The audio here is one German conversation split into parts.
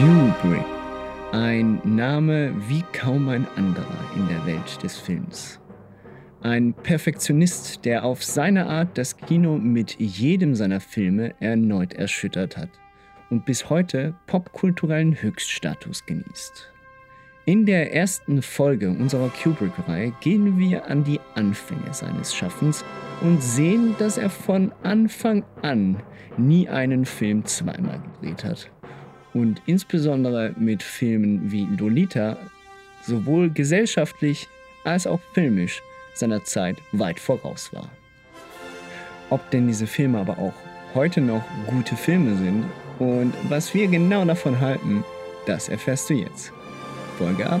Kubrick. Ein Name wie kaum ein anderer in der Welt des Films. Ein Perfektionist, der auf seine Art das Kino mit jedem seiner Filme erneut erschüttert hat und bis heute popkulturellen Höchststatus genießt. In der ersten Folge unserer Kubrick-Reihe gehen wir an die Anfänge seines Schaffens und sehen, dass er von Anfang an nie einen Film zweimal gedreht hat. Und insbesondere mit Filmen wie Lolita sowohl gesellschaftlich als auch filmisch seiner Zeit weit voraus war. Ob denn diese Filme aber auch heute noch gute Filme sind und was wir genau davon halten, das erfährst du jetzt. Folge ab.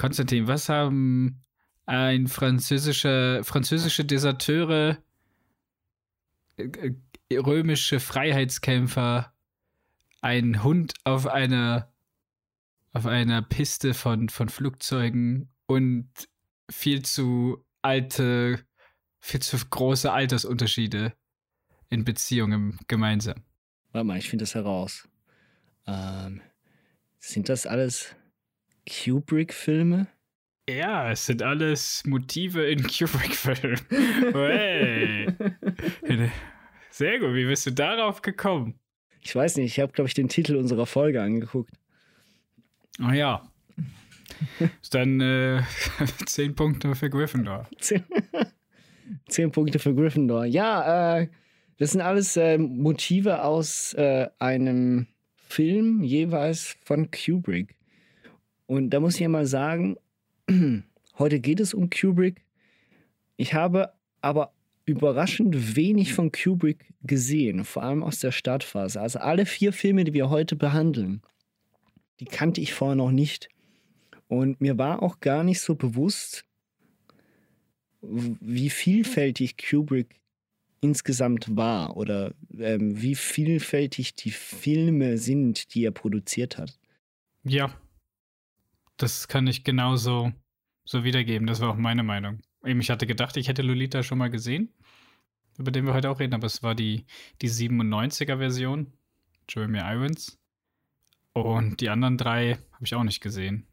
Konstantin, was haben ein französische, französische Deserteure, äh, römische Freiheitskämpfer, ein Hund auf einer auf einer Piste von, von Flugzeugen und viel zu alte, viel zu große Altersunterschiede in Beziehungen gemeinsam. Warte mal, ich finde das heraus. Ähm, sind das alles Kubrick-Filme? Ja, es sind alles Motive in Kubrick-Filmen. hey. Sehr gut, wie bist du darauf gekommen? Ich weiß nicht, ich habe, glaube ich, den Titel unserer Folge angeguckt. Oh ja. Dann äh, zehn Punkte für Gryffindor. Zehn, zehn Punkte für Gryffindor. Ja, äh, das sind alles äh, Motive aus äh, einem Film jeweils von Kubrick. Und da muss ich ja mal sagen, heute geht es um Kubrick. Ich habe aber überraschend wenig von Kubrick gesehen, vor allem aus der Startphase. Also alle vier Filme, die wir heute behandeln, die kannte ich vorher noch nicht. Und mir war auch gar nicht so bewusst, wie vielfältig Kubrick insgesamt war oder ähm, wie vielfältig die Filme sind, die er produziert hat. Ja, das kann ich genauso so wiedergeben. Das war auch meine Meinung. Eben, ich hatte gedacht, ich hätte Lolita schon mal gesehen, über den wir heute auch reden, aber es war die, die 97er-Version, Jeremy Irons. Und die anderen drei habe ich auch nicht gesehen.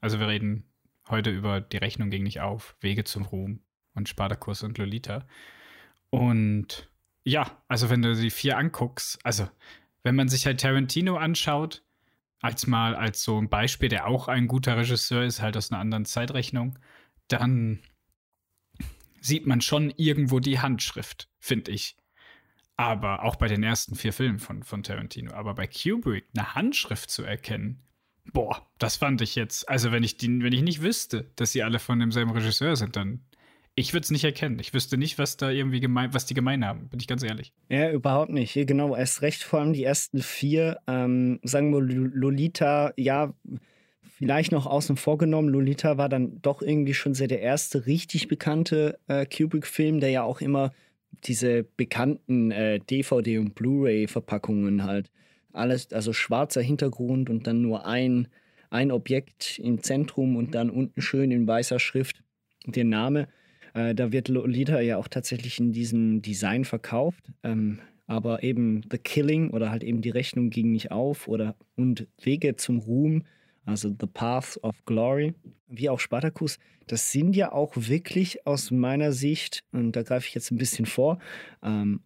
Also wir reden heute über Die Rechnung ging nicht auf, Wege zum Ruhm und Spartacus und Lolita. Und ja, also wenn du die vier anguckst, also wenn man sich halt Tarantino anschaut, als mal als so ein Beispiel, der auch ein guter Regisseur ist, halt aus einer anderen Zeitrechnung, dann sieht man schon irgendwo die Handschrift, finde ich. Aber auch bei den ersten vier Filmen von, von Tarantino. Aber bei Kubrick eine Handschrift zu erkennen, boah, das fand ich jetzt. Also, wenn ich, die, wenn ich nicht wüsste, dass sie alle von demselben Regisseur sind, dann ich würde es nicht erkennen. Ich wüsste nicht, was da irgendwie gemein, was die gemein haben, bin ich ganz ehrlich. Ja, überhaupt nicht. Genau, erst recht vor allem die ersten vier. Ähm, sagen wir Lolita, ja, vielleicht noch außen vor genommen. Lolita war dann doch irgendwie schon sehr der erste richtig bekannte äh, Kubrick-Film, der ja auch immer diese bekannten äh, DVD- und Blu-ray-Verpackungen halt. Alles, also schwarzer Hintergrund und dann nur ein, ein Objekt im Zentrum und dann unten schön in weißer Schrift der Name. Äh, da wird Lolita ja auch tatsächlich in diesem Design verkauft. Ähm, aber eben The Killing oder halt eben die Rechnung ging nicht auf oder und Wege zum Ruhm, also The Path of Glory, wie auch Spartacus, das sind ja auch wirklich aus meiner Sicht, und da greife ich jetzt ein bisschen vor, ähm,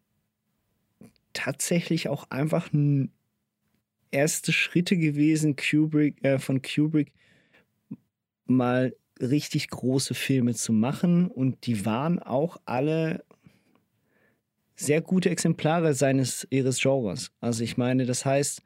tatsächlich auch einfach erste Schritte gewesen, Kubrick, äh, von Kubrick mal richtig große Filme zu machen und die waren auch alle sehr gute Exemplare seines ihres Genres. Also ich meine, das heißt,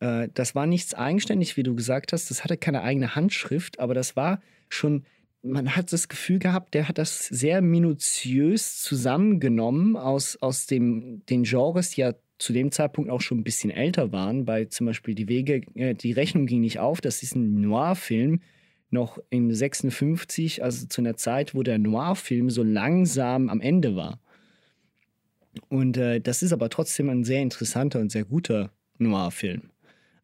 äh, das war nichts eigenständig, wie du gesagt hast. Das hatte keine eigene Handschrift, aber das war schon man hat das Gefühl gehabt, der hat das sehr minutiös zusammengenommen aus, aus dem, den Genres, die ja zu dem Zeitpunkt auch schon ein bisschen älter waren. Bei zum Beispiel Die Wege, äh, die Rechnung ging nicht auf. Das ist ein Noir-Film, noch in 56, also zu einer Zeit, wo der Noir-Film so langsam am Ende war. Und äh, das ist aber trotzdem ein sehr interessanter und sehr guter Noir-Film.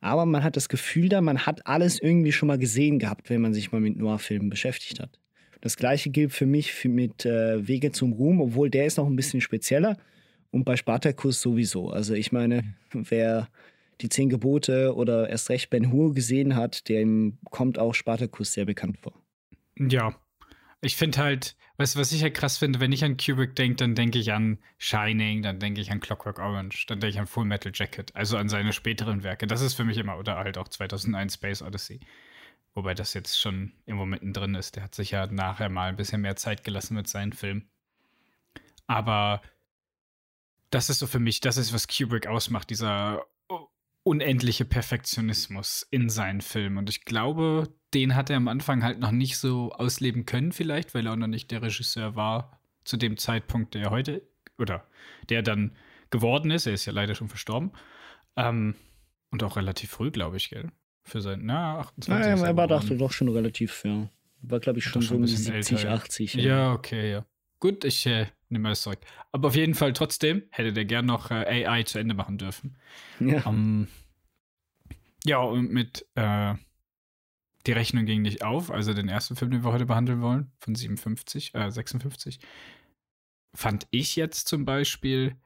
Aber man hat das Gefühl da, man hat alles irgendwie schon mal gesehen gehabt, wenn man sich mal mit Noir-Filmen beschäftigt hat. Das gleiche gilt für mich für mit äh, Wege zum Ruhm, obwohl der ist noch ein bisschen spezieller. Und bei Spartacus sowieso. Also ich meine, wer die Zehn Gebote oder erst recht Ben Hur gesehen hat, dem kommt auch Spartacus sehr bekannt vor. Ja, ich finde halt, weißt du, was ich halt krass finde, wenn ich an Kubrick denke, dann denke ich an Shining, dann denke ich an Clockwork Orange, dann denke ich an Full Metal Jacket, also an seine späteren Werke. Das ist für mich immer, oder halt auch 2001 Space Odyssey. Wobei das jetzt schon irgendwo mittendrin ist. Der hat sich ja nachher mal ein bisschen mehr Zeit gelassen mit seinen Filmen. Aber das ist so für mich, das ist, was Kubrick ausmacht, dieser unendliche Perfektionismus in seinen Filmen. Und ich glaube, den hat er am Anfang halt noch nicht so ausleben können, vielleicht, weil er auch noch nicht der Regisseur war zu dem Zeitpunkt, der heute oder der dann geworden ist. Er ist ja leider schon verstorben. Ähm, und auch relativ früh, glaube ich, gell? Für sein, na, 28. Ja, er war dachte doch schon relativ, ja. War, glaube ich, schon so um 70, älter, 80. Ja. ja, okay, ja. Gut, ich äh, nehme das zurück. Aber auf jeden Fall trotzdem hätte der gern noch äh, AI zu Ende machen dürfen. Ja. Um, ja, und mit äh, Die Rechnung ging nicht auf, also den ersten Film, den wir heute behandeln wollen, von 57, äh, 56, fand ich jetzt zum Beispiel,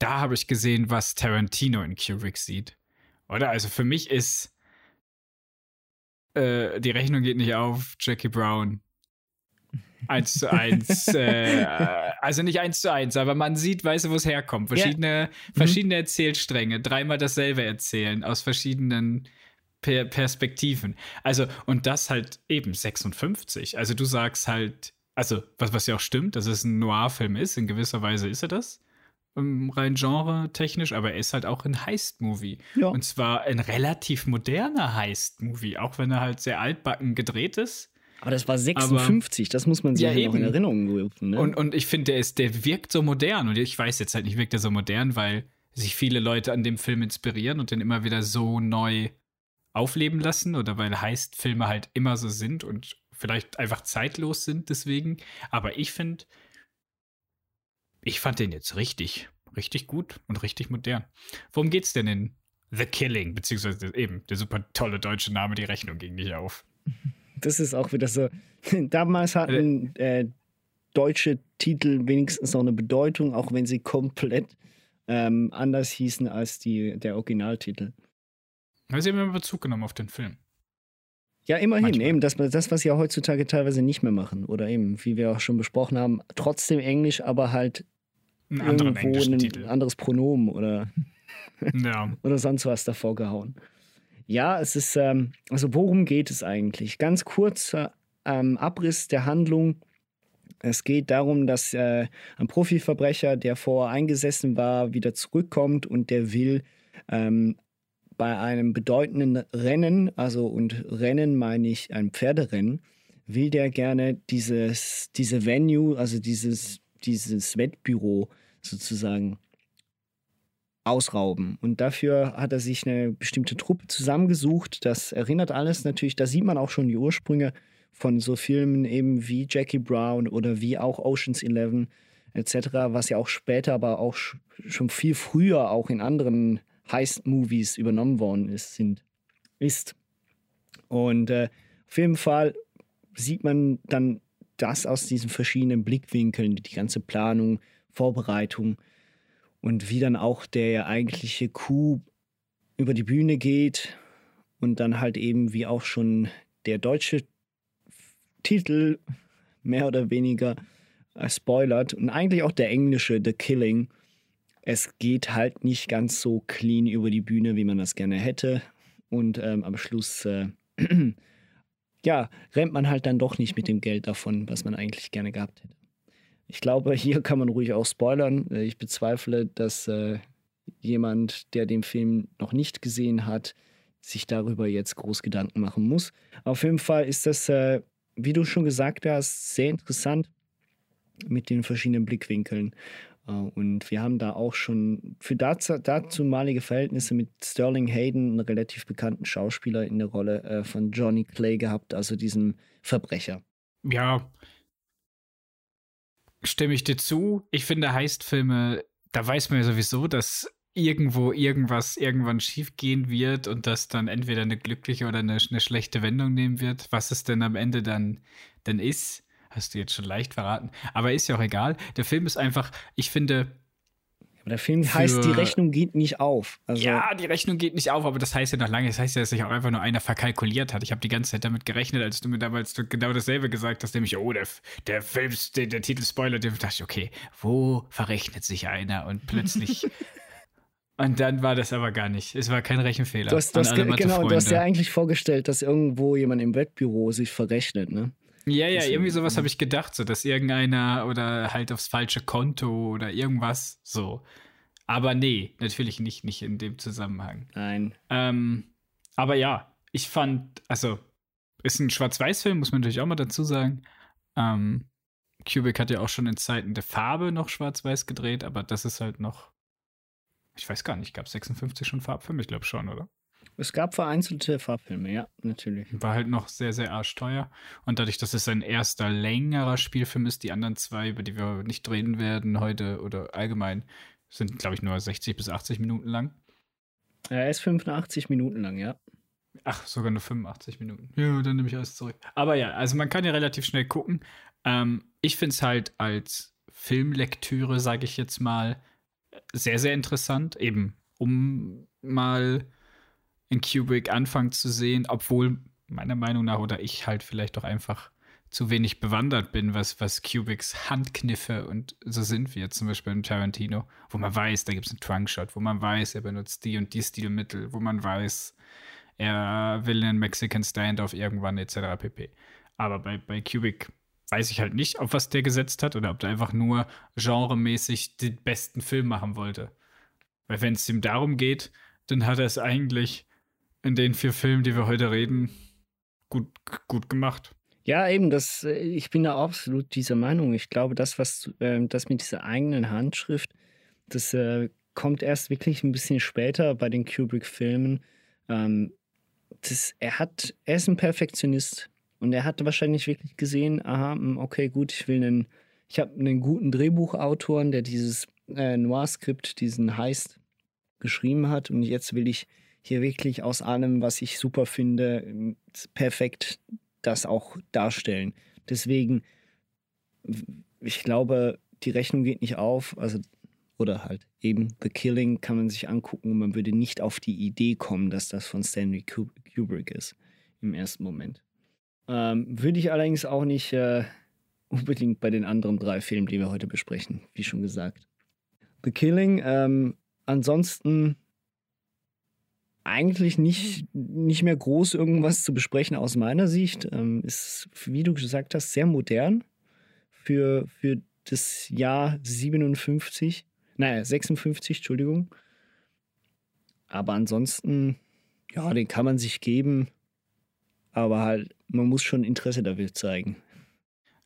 da habe ich gesehen, was Tarantino in Kubrick sieht. Oder? Also für mich ist äh, Die Rechnung geht nicht auf, Jackie Brown eins zu eins. äh, also nicht eins zu eins, aber man sieht, weißt du, wo es herkommt. Verschiedene, ja. Verschiedene mhm. Erzählstränge, dreimal dasselbe erzählen, aus verschiedenen per Perspektiven. Also, und das halt eben 56. Also du sagst halt, also, was, was ja auch stimmt, dass es ein Noir-Film ist, in gewisser Weise ist er das. Rein genre-technisch, aber er ist halt auch ein Heist-Movie. Ja. Und zwar ein relativ moderner Heist-Movie, auch wenn er halt sehr altbacken gedreht ist. Aber das war 56, aber, das muss man sich ja, noch in Erinnerung rufen. Ne? Und, und ich finde, der, der wirkt so modern. Und ich weiß jetzt halt nicht, wirkt er so modern, weil sich viele Leute an dem Film inspirieren und den immer wieder so neu aufleben lassen oder weil Heist-Filme halt immer so sind und vielleicht einfach zeitlos sind deswegen. Aber ich finde, ich fand den jetzt richtig, richtig gut und richtig modern. Worum geht's denn in The Killing? Beziehungsweise eben der super tolle deutsche Name, die Rechnung ging nicht auf. das ist auch wieder so. Damals hatten äh, deutsche Titel wenigstens noch eine Bedeutung, auch wenn sie komplett ähm, anders hießen als die, der Originaltitel. Weil sie haben immer Bezug genommen auf den Film. Ja, immerhin, Manchmal. eben das, das, was sie ja heutzutage teilweise nicht mehr machen. Oder eben, wie wir auch schon besprochen haben, trotzdem Englisch, aber halt ein irgendwo ein Titel. anderes Pronomen oder, ja. oder sonst was davor gehauen. Ja, es ist, ähm, also worum geht es eigentlich? Ganz kurzer ähm, Abriss der Handlung. Es geht darum, dass äh, ein Profiverbrecher, der vorher eingesessen war, wieder zurückkommt und der will ähm, bei einem bedeutenden Rennen, also und Rennen meine ich ein Pferderennen, will der gerne dieses, diese Venue, also dieses, dieses Wettbüro sozusagen ausrauben. Und dafür hat er sich eine bestimmte Truppe zusammengesucht. Das erinnert alles natürlich, da sieht man auch schon die Ursprünge von so Filmen eben wie Jackie Brown oder wie auch Oceans 11 etc., was ja auch später, aber auch schon viel früher auch in anderen Heist-Movies übernommen worden ist. Sind, ist. Und äh, auf jeden Fall sieht man dann das aus diesen verschiedenen Blickwinkeln, die ganze Planung, Vorbereitung und wie dann auch der eigentliche Coup über die Bühne geht und dann halt eben wie auch schon der deutsche Titel mehr oder weniger äh, spoilert und eigentlich auch der englische The Killing. Es geht halt nicht ganz so clean über die Bühne, wie man das gerne hätte und ähm, am Schluss äh, ja, rennt man halt dann doch nicht mit dem Geld davon, was man eigentlich gerne gehabt hätte. Ich glaube, hier kann man ruhig auch spoilern. Äh, ich bezweifle, dass äh, jemand, der den Film noch nicht gesehen hat, sich darüber jetzt groß Gedanken machen muss. Auf jeden Fall ist das, äh, wie du schon gesagt hast, sehr interessant mit den verschiedenen Blickwinkeln. Äh, und wir haben da auch schon für dazu, dazumalige Verhältnisse mit Sterling Hayden, einen relativ bekannten Schauspieler, in der Rolle äh, von Johnny Clay gehabt, also diesem Verbrecher. Ja, stimme ich dir zu. Ich finde Heistfilme, da weiß man ja sowieso, dass irgendwo irgendwas irgendwann schiefgehen wird und das dann entweder eine glückliche oder eine, eine schlechte Wendung nehmen wird. Was es denn am Ende dann, dann ist, hast du jetzt schon leicht verraten. Aber ist ja auch egal. Der Film ist einfach, ich finde, der Film für, heißt, die Rechnung geht nicht auf. Also ja, die Rechnung geht nicht auf, aber das heißt ja noch lange, das heißt ja, dass sich auch einfach nur einer verkalkuliert hat. Ich habe die ganze Zeit damit gerechnet, als du mir damals genau dasselbe gesagt hast, nämlich, oh, der, der Film, der, der Titel Spoiler, da dachte ich, okay, wo verrechnet sich einer? Und plötzlich Und dann war das aber gar nicht. Es war kein Rechenfehler. Du hast, du hast genau, du hast ja eigentlich vorgestellt, dass irgendwo jemand im Wettbüro sich verrechnet, ne? Ja, ja, irgendwie sowas habe ich gedacht, so dass irgendeiner oder halt aufs falsche Konto oder irgendwas so. Aber nee, natürlich nicht, nicht in dem Zusammenhang. Nein. Ähm, aber ja, ich fand, also, ist ein Schwarz-Weiß-Film, muss man natürlich auch mal dazu sagen. Ähm, Kubrick hat ja auch schon in Zeiten der Farbe noch Schwarz-Weiß gedreht, aber das ist halt noch ich weiß gar nicht, gab es 56 schon Farbfilme? Ich glaube schon, oder? Es gab vereinzelte Farbfilme, ja, natürlich. War halt noch sehr, sehr arschteuer. Und dadurch, dass es sein erster längerer Spielfilm ist, die anderen zwei, über die wir nicht reden werden heute oder allgemein, sind, glaube ich, nur 60 bis 80 Minuten lang. Er ist 85 Minuten lang, ja. Ach, sogar nur 85 Minuten. Ja, dann nehme ich alles zurück. Aber ja, also man kann ja relativ schnell gucken. Ähm, ich finde es halt als Filmlektüre, sage ich jetzt mal, sehr, sehr interessant, eben um mal in Kubrick anfangen zu sehen, obwohl meiner Meinung nach oder ich halt vielleicht doch einfach zu wenig bewandert bin, was, was Kubricks Handkniffe und so sind wir zum Beispiel in Tarantino, wo man weiß, da gibt es einen Trunkshot, wo man weiß, er benutzt die und die Stilmittel, wo man weiß, er will einen Mexican Standoff irgendwann etc. pp. Aber bei, bei Kubrick weiß ich halt nicht, auf was der gesetzt hat oder ob der einfach nur genremäßig den besten Film machen wollte. Weil wenn es ihm darum geht, dann hat er es eigentlich in den vier Filmen, die wir heute reden, gut, gut gemacht. Ja, eben, das, äh, ich bin da absolut dieser Meinung. Ich glaube, das, was äh, das mit dieser eigenen Handschrift, das äh, kommt erst wirklich ein bisschen später bei den Kubrick-Filmen. Ähm, er hat, er ist ein Perfektionist. Und er hatte wahrscheinlich wirklich gesehen, aha, hm, okay, gut, ich will einen, ich habe einen guten Drehbuchautoren, der dieses äh, Noir-Skript, diesen Heist geschrieben hat. Und jetzt will ich hier wirklich aus allem, was ich super finde, perfekt das auch darstellen. Deswegen, ich glaube, die Rechnung geht nicht auf. Also, oder halt eben The Killing kann man sich angucken und man würde nicht auf die Idee kommen, dass das von Stanley Kubrick ist im ersten Moment. Ähm, würde ich allerdings auch nicht äh, unbedingt bei den anderen drei Filmen, die wir heute besprechen, wie schon gesagt. The Killing, ähm, ansonsten eigentlich nicht, nicht mehr groß irgendwas zu besprechen aus meiner Sicht. Ähm, ist, wie du gesagt hast, sehr modern für, für das Jahr 57. Naja, 56, Entschuldigung. Aber ansonsten, ja, den kann man sich geben. Aber halt man muss schon Interesse dafür zeigen.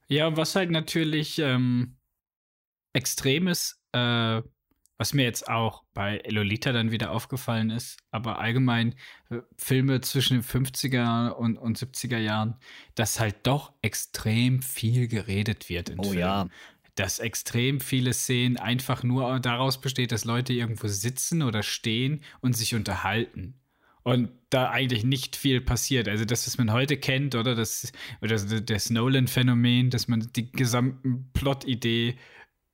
Ja, was halt natürlich ähm, extrem ist, äh, was mir jetzt auch bei Lolita dann wieder aufgefallen ist, aber allgemein äh, Filme zwischen den 50er und, und 70er Jahren, dass halt doch extrem viel geredet wird in oh, Filmen. Ja. Dass extrem viele Szenen einfach nur daraus besteht, dass Leute irgendwo sitzen oder stehen und sich unterhalten und da eigentlich nicht viel passiert. Also das, was man heute kennt, oder das, oder das Nolan-Phänomen, dass man die gesamten Plot-Idee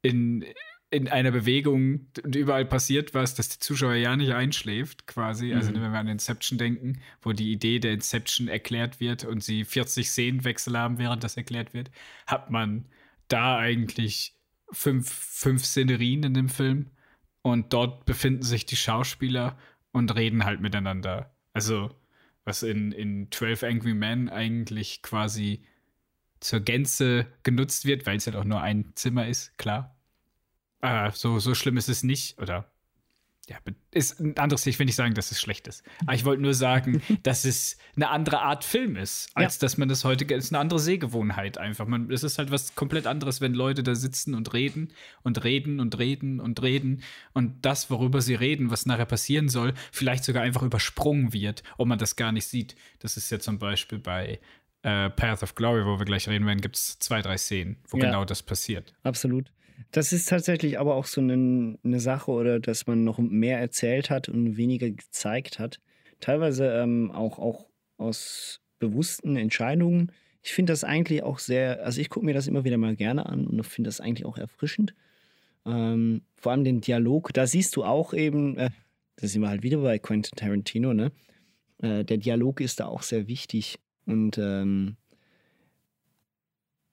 in, in einer Bewegung und überall passiert was, dass der Zuschauer ja nicht einschläft, quasi. Also mhm. wenn wir an Inception denken, wo die Idee der Inception erklärt wird und sie 40 Szenenwechsel haben, während das erklärt wird, hat man da eigentlich fünf, fünf Szenerien in dem Film und dort befinden sich die Schauspieler und reden halt miteinander. Also, was in, in 12 Angry Men eigentlich quasi zur Gänze genutzt wird, weil es halt auch nur ein Zimmer ist, klar. Aber so, so schlimm ist es nicht, oder ja, ist ein anderes, ich will nicht sagen, dass es schlecht ist. Aber ich wollte nur sagen, dass es eine andere Art Film ist, als ja. dass man das heute, es ist eine andere Sehgewohnheit einfach. Man, es ist halt was komplett anderes, wenn Leute da sitzen und reden und reden und reden und reden und das, worüber sie reden, was nachher passieren soll, vielleicht sogar einfach übersprungen wird, ob man das gar nicht sieht. Das ist ja zum Beispiel bei äh, Path of Glory, wo wir gleich reden werden, gibt es zwei, drei Szenen, wo ja. genau das passiert. Absolut. Das ist tatsächlich aber auch so eine, eine Sache, oder dass man noch mehr erzählt hat und weniger gezeigt hat. Teilweise ähm, auch, auch aus bewussten Entscheidungen. Ich finde das eigentlich auch sehr, also ich gucke mir das immer wieder mal gerne an und finde das eigentlich auch erfrischend. Ähm, vor allem den Dialog, da siehst du auch eben, äh, da sind wir halt wieder bei Quentin Tarantino, ne? Äh, der Dialog ist da auch sehr wichtig und ähm,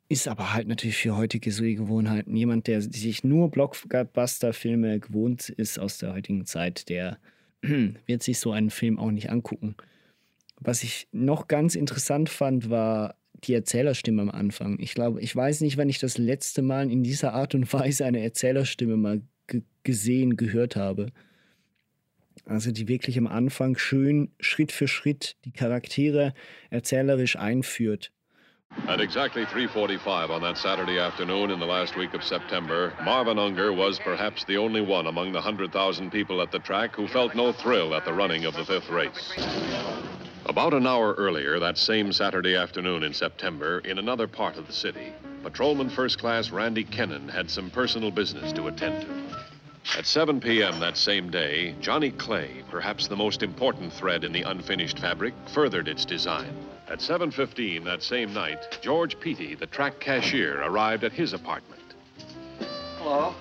ist aber halt natürlich für heutige Sehgewohnheiten jemand, der sich nur Blockbuster-Filme gewohnt ist aus der heutigen Zeit, der wird sich so einen Film auch nicht angucken. Was ich noch ganz interessant fand, war die Erzählerstimme am Anfang. Ich glaube, ich weiß nicht, wann ich das letzte Mal in dieser Art und Weise eine Erzählerstimme mal gesehen, gehört habe. Also die wirklich am Anfang schön Schritt für Schritt die Charaktere erzählerisch einführt. At exactly 3.45 on that Saturday afternoon in the last week of September, Marvin Unger was perhaps the only one among the 100,000 people at the track who felt no thrill at the running of the fifth race. About an hour earlier, that same Saturday afternoon in September, in another part of the city, Patrolman First Class Randy Kennan had some personal business to attend to. At 7 p.m. that same day, Johnny Clay, perhaps the most important thread in the unfinished fabric, furthered its design. At 7.15 that same night, George Peaty, the track cashier, arrived at his apartment. Hello.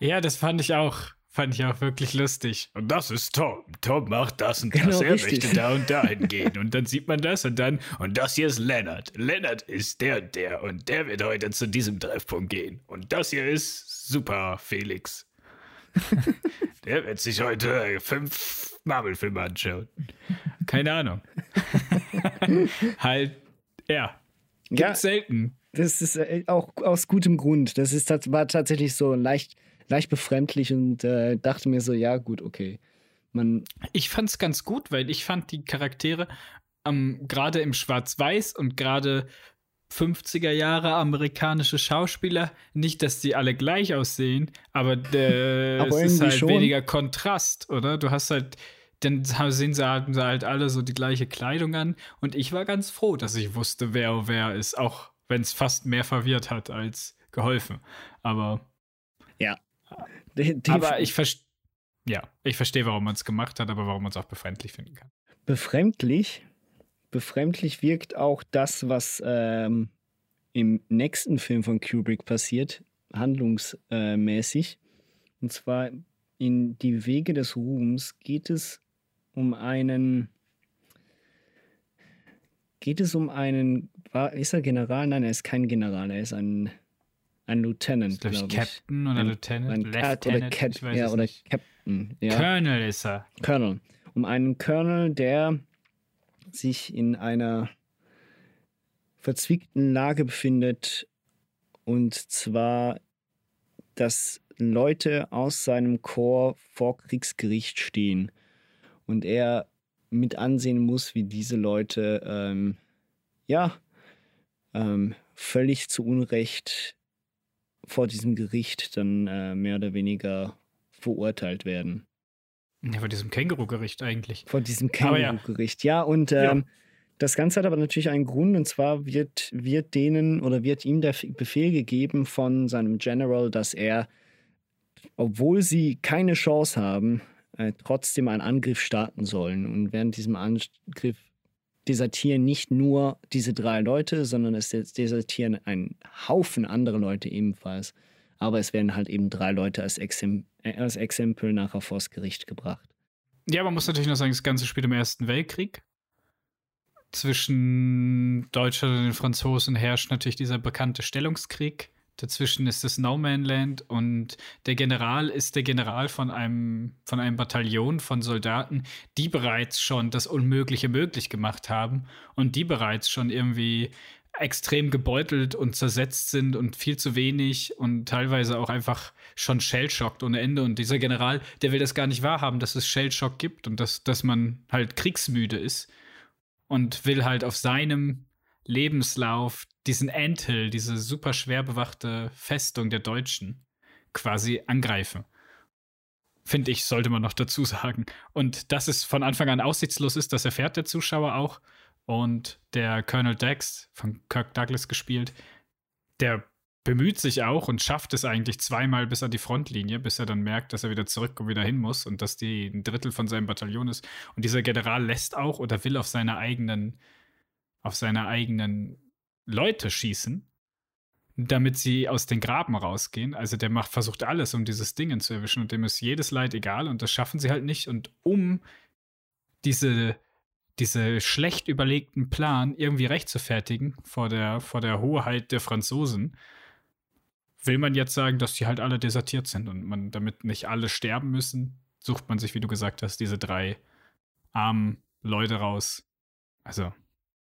Ja, das fand ich auch. Fand ich auch wirklich lustig. Und das ist Tom. Tom macht das und genau, das. Er richtig. möchte da und dahin gehen. Und dann sieht man das und dann. Und das hier ist Leonard. Leonard ist der und der. Und der wird heute zu diesem Treffpunkt gehen. Und das hier ist Super Felix. der wird sich heute fünf Marvel-Filme anschauen. Keine Ahnung. halt, ja. Gibt's ja, selten. Das ist äh, auch aus gutem Grund. Das ist, war tatsächlich so leicht, leicht befremdlich und äh, dachte mir so, ja, gut, okay. Man ich fand's ganz gut, weil ich fand die Charaktere ähm, gerade im Schwarz-Weiß und gerade 50er Jahre amerikanische Schauspieler, nicht, dass die alle gleich aussehen, aber, der, aber es ist halt schon. weniger Kontrast, oder? Du hast halt dann sehen sie halt, halt alle so die gleiche Kleidung an. Und ich war ganz froh, dass ich wusste, wer wer ist, auch wenn es fast mehr verwirrt hat als geholfen. Aber. Ja. Die, die aber ich verstehe. Ja, ich verstehe, warum man es gemacht hat, aber warum man es auch befremdlich finden kann. Befremdlich? Befremdlich wirkt auch das, was ähm, im nächsten Film von Kubrick passiert, handlungsmäßig. Und zwar in Die Wege des Ruhms geht es um einen. Geht es um einen. War, ist er General? Nein, er ist kein General, er ist ein, ein Lieutenant. Ist ich Captain oder ein, Lieutenant? Ein Lieutenant oder, Cap ja, oder Captain. Ja. Colonel ist er. Colonel. Um einen Colonel, der sich in einer verzwickten Lage befindet. Und zwar, dass Leute aus seinem Chor vor Kriegsgericht stehen und er mit ansehen muss, wie diese Leute ähm, ja ähm, völlig zu Unrecht vor diesem Gericht dann äh, mehr oder weniger verurteilt werden. Ja, vor diesem Känguru-Gericht eigentlich. Vor diesem Känguru-Gericht, ja. ja. Und ähm, ja. das Ganze hat aber natürlich einen Grund, und zwar wird, wird denen oder wird ihm der Befehl gegeben von seinem General, dass er, obwohl sie keine Chance haben, äh, trotzdem einen Angriff starten sollen. Und während diesem Angriff desertieren nicht nur diese drei Leute, sondern es desertieren ein Haufen andere Leute ebenfalls. Aber es werden halt eben drei Leute als, Exemp äh, als Exempel nachher vors Gericht gebracht. Ja, man muss natürlich noch sagen, das Ganze spielt im Ersten Weltkrieg. Zwischen Deutschland und den Franzosen herrscht natürlich dieser bekannte Stellungskrieg, Dazwischen ist das No Man Land und der General ist der General von einem, von einem Bataillon von Soldaten, die bereits schon das Unmögliche möglich gemacht haben und die bereits schon irgendwie extrem gebeutelt und zersetzt sind und viel zu wenig und teilweise auch einfach schon shellschockt ohne Ende. Und dieser General, der will das gar nicht wahrhaben, dass es Shellshock gibt und dass, dass man halt kriegsmüde ist und will halt auf seinem Lebenslauf diesen Anthill, diese super schwer bewachte Festung der Deutschen, quasi angreifen. Finde ich, sollte man noch dazu sagen. Und dass es von Anfang an aussichtslos ist, das erfährt der Zuschauer auch. Und der Colonel Dex, von Kirk Douglas gespielt, der bemüht sich auch und schafft es eigentlich zweimal bis an die Frontlinie, bis er dann merkt, dass er wieder zurück und wieder hin muss und dass die ein Drittel von seinem Bataillon ist. Und dieser General lässt auch oder will auf seine eigenen, auf seine eigenen Leute schießen, damit sie aus den Graben rausgehen. Also der macht, versucht alles, um dieses Ding zu erwischen und dem ist jedes Leid egal und das schaffen sie halt nicht. Und um diese diese schlecht überlegten Plan irgendwie rechtfertigen vor der, vor der Hoheit der Franzosen, will man jetzt sagen, dass die halt alle desertiert sind und man damit nicht alle sterben müssen, sucht man sich, wie du gesagt hast, diese drei armen Leute raus. Also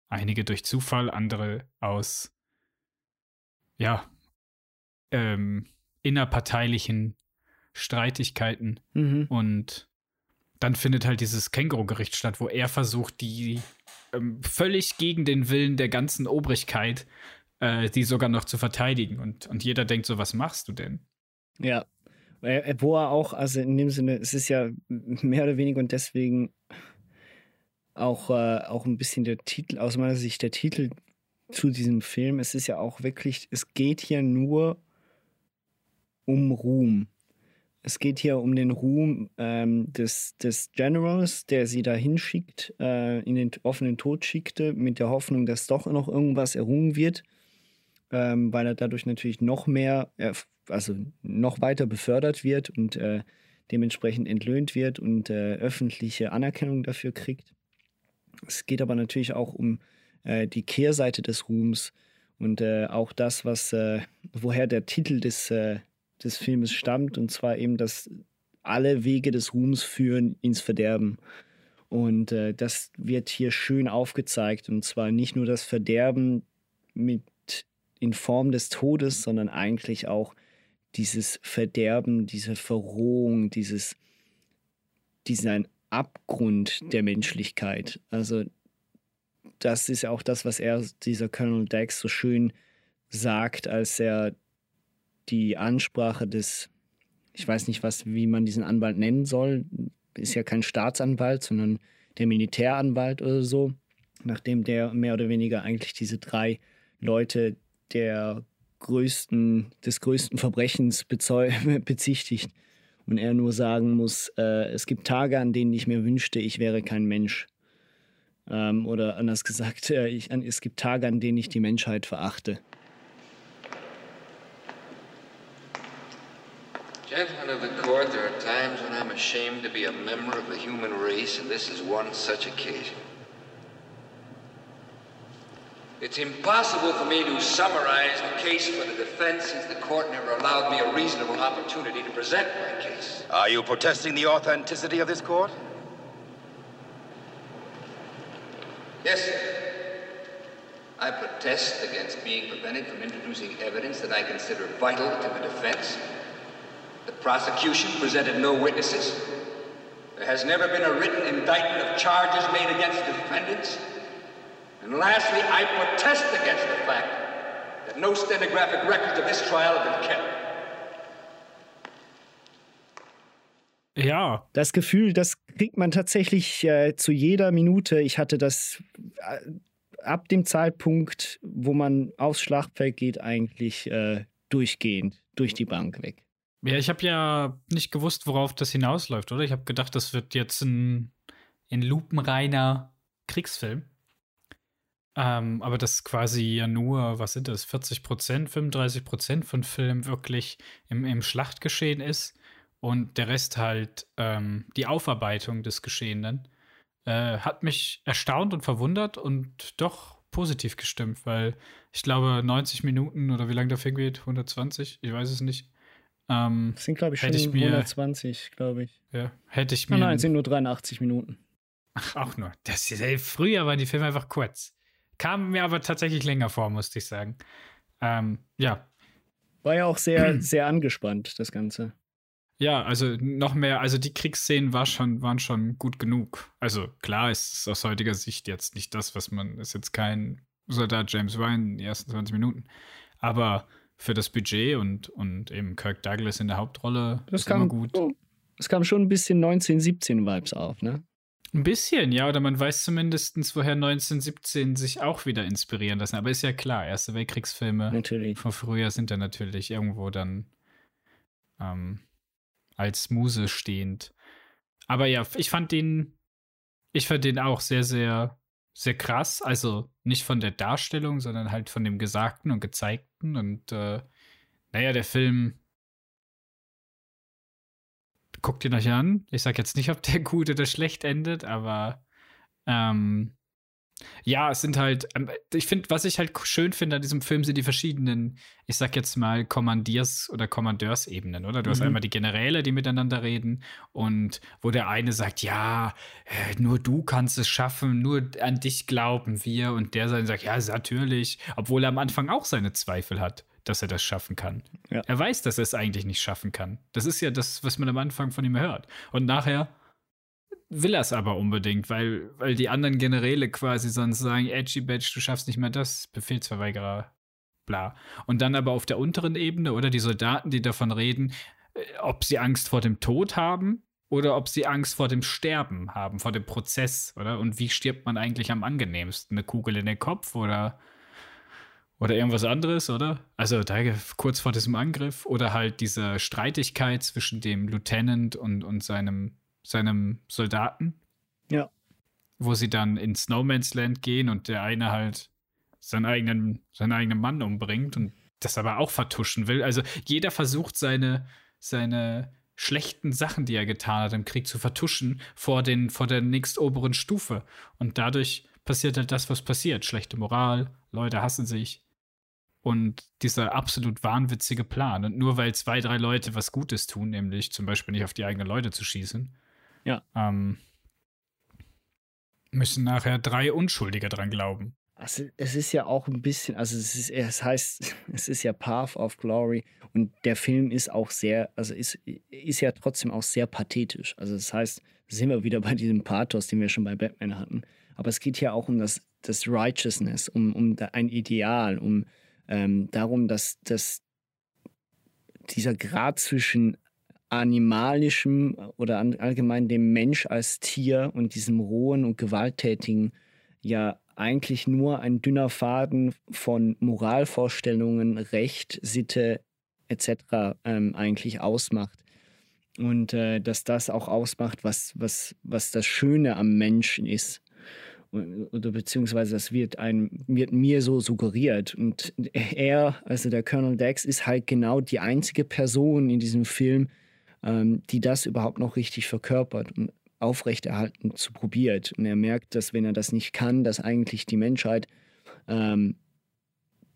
einige durch Zufall, andere aus, ja, ähm, innerparteilichen Streitigkeiten mhm. und dann findet halt dieses Känguru-Gericht statt, wo er versucht, die ähm, völlig gegen den Willen der ganzen Obrigkeit, äh, die sogar noch zu verteidigen. Und, und jeder denkt so, was machst du denn? Ja. Wo er auch, also in dem Sinne, es ist ja mehr oder weniger und deswegen auch, äh, auch ein bisschen der Titel, aus meiner Sicht der Titel zu diesem Film. Es ist ja auch wirklich, es geht hier nur um Ruhm. Es geht hier um den Ruhm ähm, des, des Generals, der sie da hinschickt, äh, in den offenen Tod schickte, mit der Hoffnung, dass doch noch irgendwas errungen wird, ähm, weil er dadurch natürlich noch mehr, äh, also noch weiter befördert wird und äh, dementsprechend entlöhnt wird und äh, öffentliche Anerkennung dafür kriegt. Es geht aber natürlich auch um äh, die Kehrseite des Ruhms und äh, auch das, was, woher der Titel des des Filmes stammt, und zwar eben, dass alle Wege des Ruhms führen ins Verderben. Und äh, das wird hier schön aufgezeigt, und zwar nicht nur das Verderben mit in Form des Todes, sondern eigentlich auch dieses Verderben, diese Verrohung, dieses, diesen Abgrund der Menschlichkeit. Also das ist ja auch das, was er, dieser Colonel Dax, so schön sagt, als er die Ansprache des, ich weiß nicht, was, wie man diesen Anwalt nennen soll, ist ja kein Staatsanwalt, sondern der Militäranwalt oder so, nachdem der mehr oder weniger eigentlich diese drei Leute der größten, des größten Verbrechens bezichtigt und er nur sagen muss, äh, es gibt Tage, an denen ich mir wünschte, ich wäre kein Mensch. Ähm, oder anders gesagt, äh, ich, es gibt Tage, an denen ich die Menschheit verachte. Gentlemen of the court, there are times when I'm ashamed to be a member of the human race, and this is one such occasion. It's impossible for me to summarize the case for the defense since the court never allowed me a reasonable opportunity to present my case. Are you protesting the authenticity of this court? Yes, sir. I protest against being prevented from introducing evidence that I consider vital to the defense The prosecution presented no witnesses. There has never been a written indictment of charges made against the defendants. And lastly, I protest against the fact that no stenographic records of this trial have been kept. Ja. Das Gefühl, das kriegt man tatsächlich äh, zu jeder Minute. Ich hatte das äh, ab dem Zeitpunkt, wo man aufs Schlachtfeld geht, eigentlich äh, durchgehend durch die Bank weg. Ja, ich habe ja nicht gewusst, worauf das hinausläuft, oder? Ich habe gedacht, das wird jetzt ein, ein lupenreiner Kriegsfilm. Ähm, aber das quasi ja nur, was sind das, 40 Prozent, 35 Prozent von Filmen wirklich im, im Schlachtgeschehen ist und der Rest halt ähm, die Aufarbeitung des Geschehenen, äh, hat mich erstaunt und verwundert und doch positiv gestimmt, weil ich glaube 90 Minuten oder wie lange der Film geht, 120, ich weiß es nicht. Ähm, das sind, glaube ich, schon hätte ich mir, 120, glaube ich. Ja, hätte ich mir. Nein, nein, es sind nur 83 Minuten. Ach, auch nur. Das, ey, früher waren die Filme einfach kurz. Kam mir aber tatsächlich länger vor, musste ich sagen. Ähm, ja. War ja auch sehr, sehr angespannt, das Ganze. Ja, also noch mehr, also die Kriegsszenen war schon, waren schon gut genug. Also klar ist es aus heutiger Sicht jetzt nicht das, was man, ist jetzt kein Soldat James Ryan in den ersten 20 Minuten. Aber für das Budget und, und eben Kirk Douglas in der Hauptrolle das ist kam, immer gut. Es kam schon ein bisschen 1917-Vibes auf, ne? Ein bisschen, ja, oder man weiß zumindest, woher 1917 sich auch wieder inspirieren lassen. Aber ist ja klar, Erste Weltkriegsfilme natürlich. von früher sind da natürlich irgendwo dann ähm, als Muse stehend. Aber ja, ich fand den, ich fand den auch sehr, sehr, sehr krass. Also nicht von der Darstellung, sondern halt von dem Gesagten und Gezeigten. Und äh, naja, der Film guckt ihn euch an. Ich sag jetzt nicht, ob der gut oder schlecht endet, aber ähm, ja, es sind halt, ähm, ich finde, was ich halt schön finde an diesem Film sind die verschiedenen, ich sag jetzt mal, Kommandiers- oder Kommandeursebenen, oder? Du hast Mhm. einmal die Generäle, die miteinander reden und wo der eine sagt, ja, äh, nur du kannst es schaffen, nur an dich glauben wir und der sagt, ja, natürlich, obwohl er am Anfang auch seine Zweifel hat, dass er das schaffen kann. Ja. Er weiß, dass er es eigentlich nicht schaffen kann. Das ist ja das, was man am Anfang von ihm hört. Und nachher will er es aber unbedingt, weil, weil die anderen Generäle quasi sonst sagen, Edgy Badge, du schaffst nicht mehr das, Befehlsverweigerer, bla. Und dann aber auf der unteren Ebene oder die Soldaten, die davon reden, äh, ob sie Angst vor dem Tod haben oder ob sie Angst vor dem Sterben haben, vor dem Prozess, oder? Und wie stirbt man eigentlich am angenehmsten? Eine Kugel in den Kopf oder oder irgendwas anderes, oder? Also da kurz vor diesem Angriff oder halt diese Streitigkeit zwischen dem Lieutenant und, und seinem, seinem Soldaten. Ja. Wo sie dann in Snowman's Land gehen und der eine halt seinen eigenen, seinen eigenen Mann umbringt und das aber auch vertuschen will. Also jeder versucht seine, seine schlechten Sachen, die er getan hat im Krieg, zu vertuschen vor, den, vor der nächstoberen Stufe. Und dadurch passiert halt das, was passiert. Schlechte Moral, Leute hassen sich. Und dieser absolut wahnwitzige Plan. Und nur weil zwei, drei Leute was Gutes tun, nämlich zum Beispiel nicht auf die eigenen Leute zu schießen, Ja. ähm, müssen nachher drei Unschuldige dran glauben. Also es ist ja auch ein bisschen, also es ist, es heißt, es ist ja Path of Glory und der Film ist auch sehr, also ist, ist ja trotzdem auch sehr pathetisch. Also das heißt, sind wir wieder bei diesem Pathos, den wir schon bei Batman hatten. Aber es geht ja auch um das, das Righteousness, um, um ein Ideal, um ähm, darum, dass, dass dieser Grad zwischen animalischem oder allgemein dem Mensch als Tier und diesem rohen und gewalttätigen ja eigentlich nur ein dünner Faden von Moralvorstellungen, Recht, Sitte etc. Ähm, eigentlich ausmacht. Und äh, dass das auch ausmacht, was, was, was das Schöne am Menschen ist. Oder beziehungsweise das wird, ein, wird mir so suggeriert. Und er, also der Colonel Dex, ist halt genau die einzige Person in diesem Film, ähm, die das überhaupt noch richtig verkörpert und aufrechterhalten zu probiert. Und er merkt, dass wenn er das nicht kann, dass eigentlich die Menschheit ähm,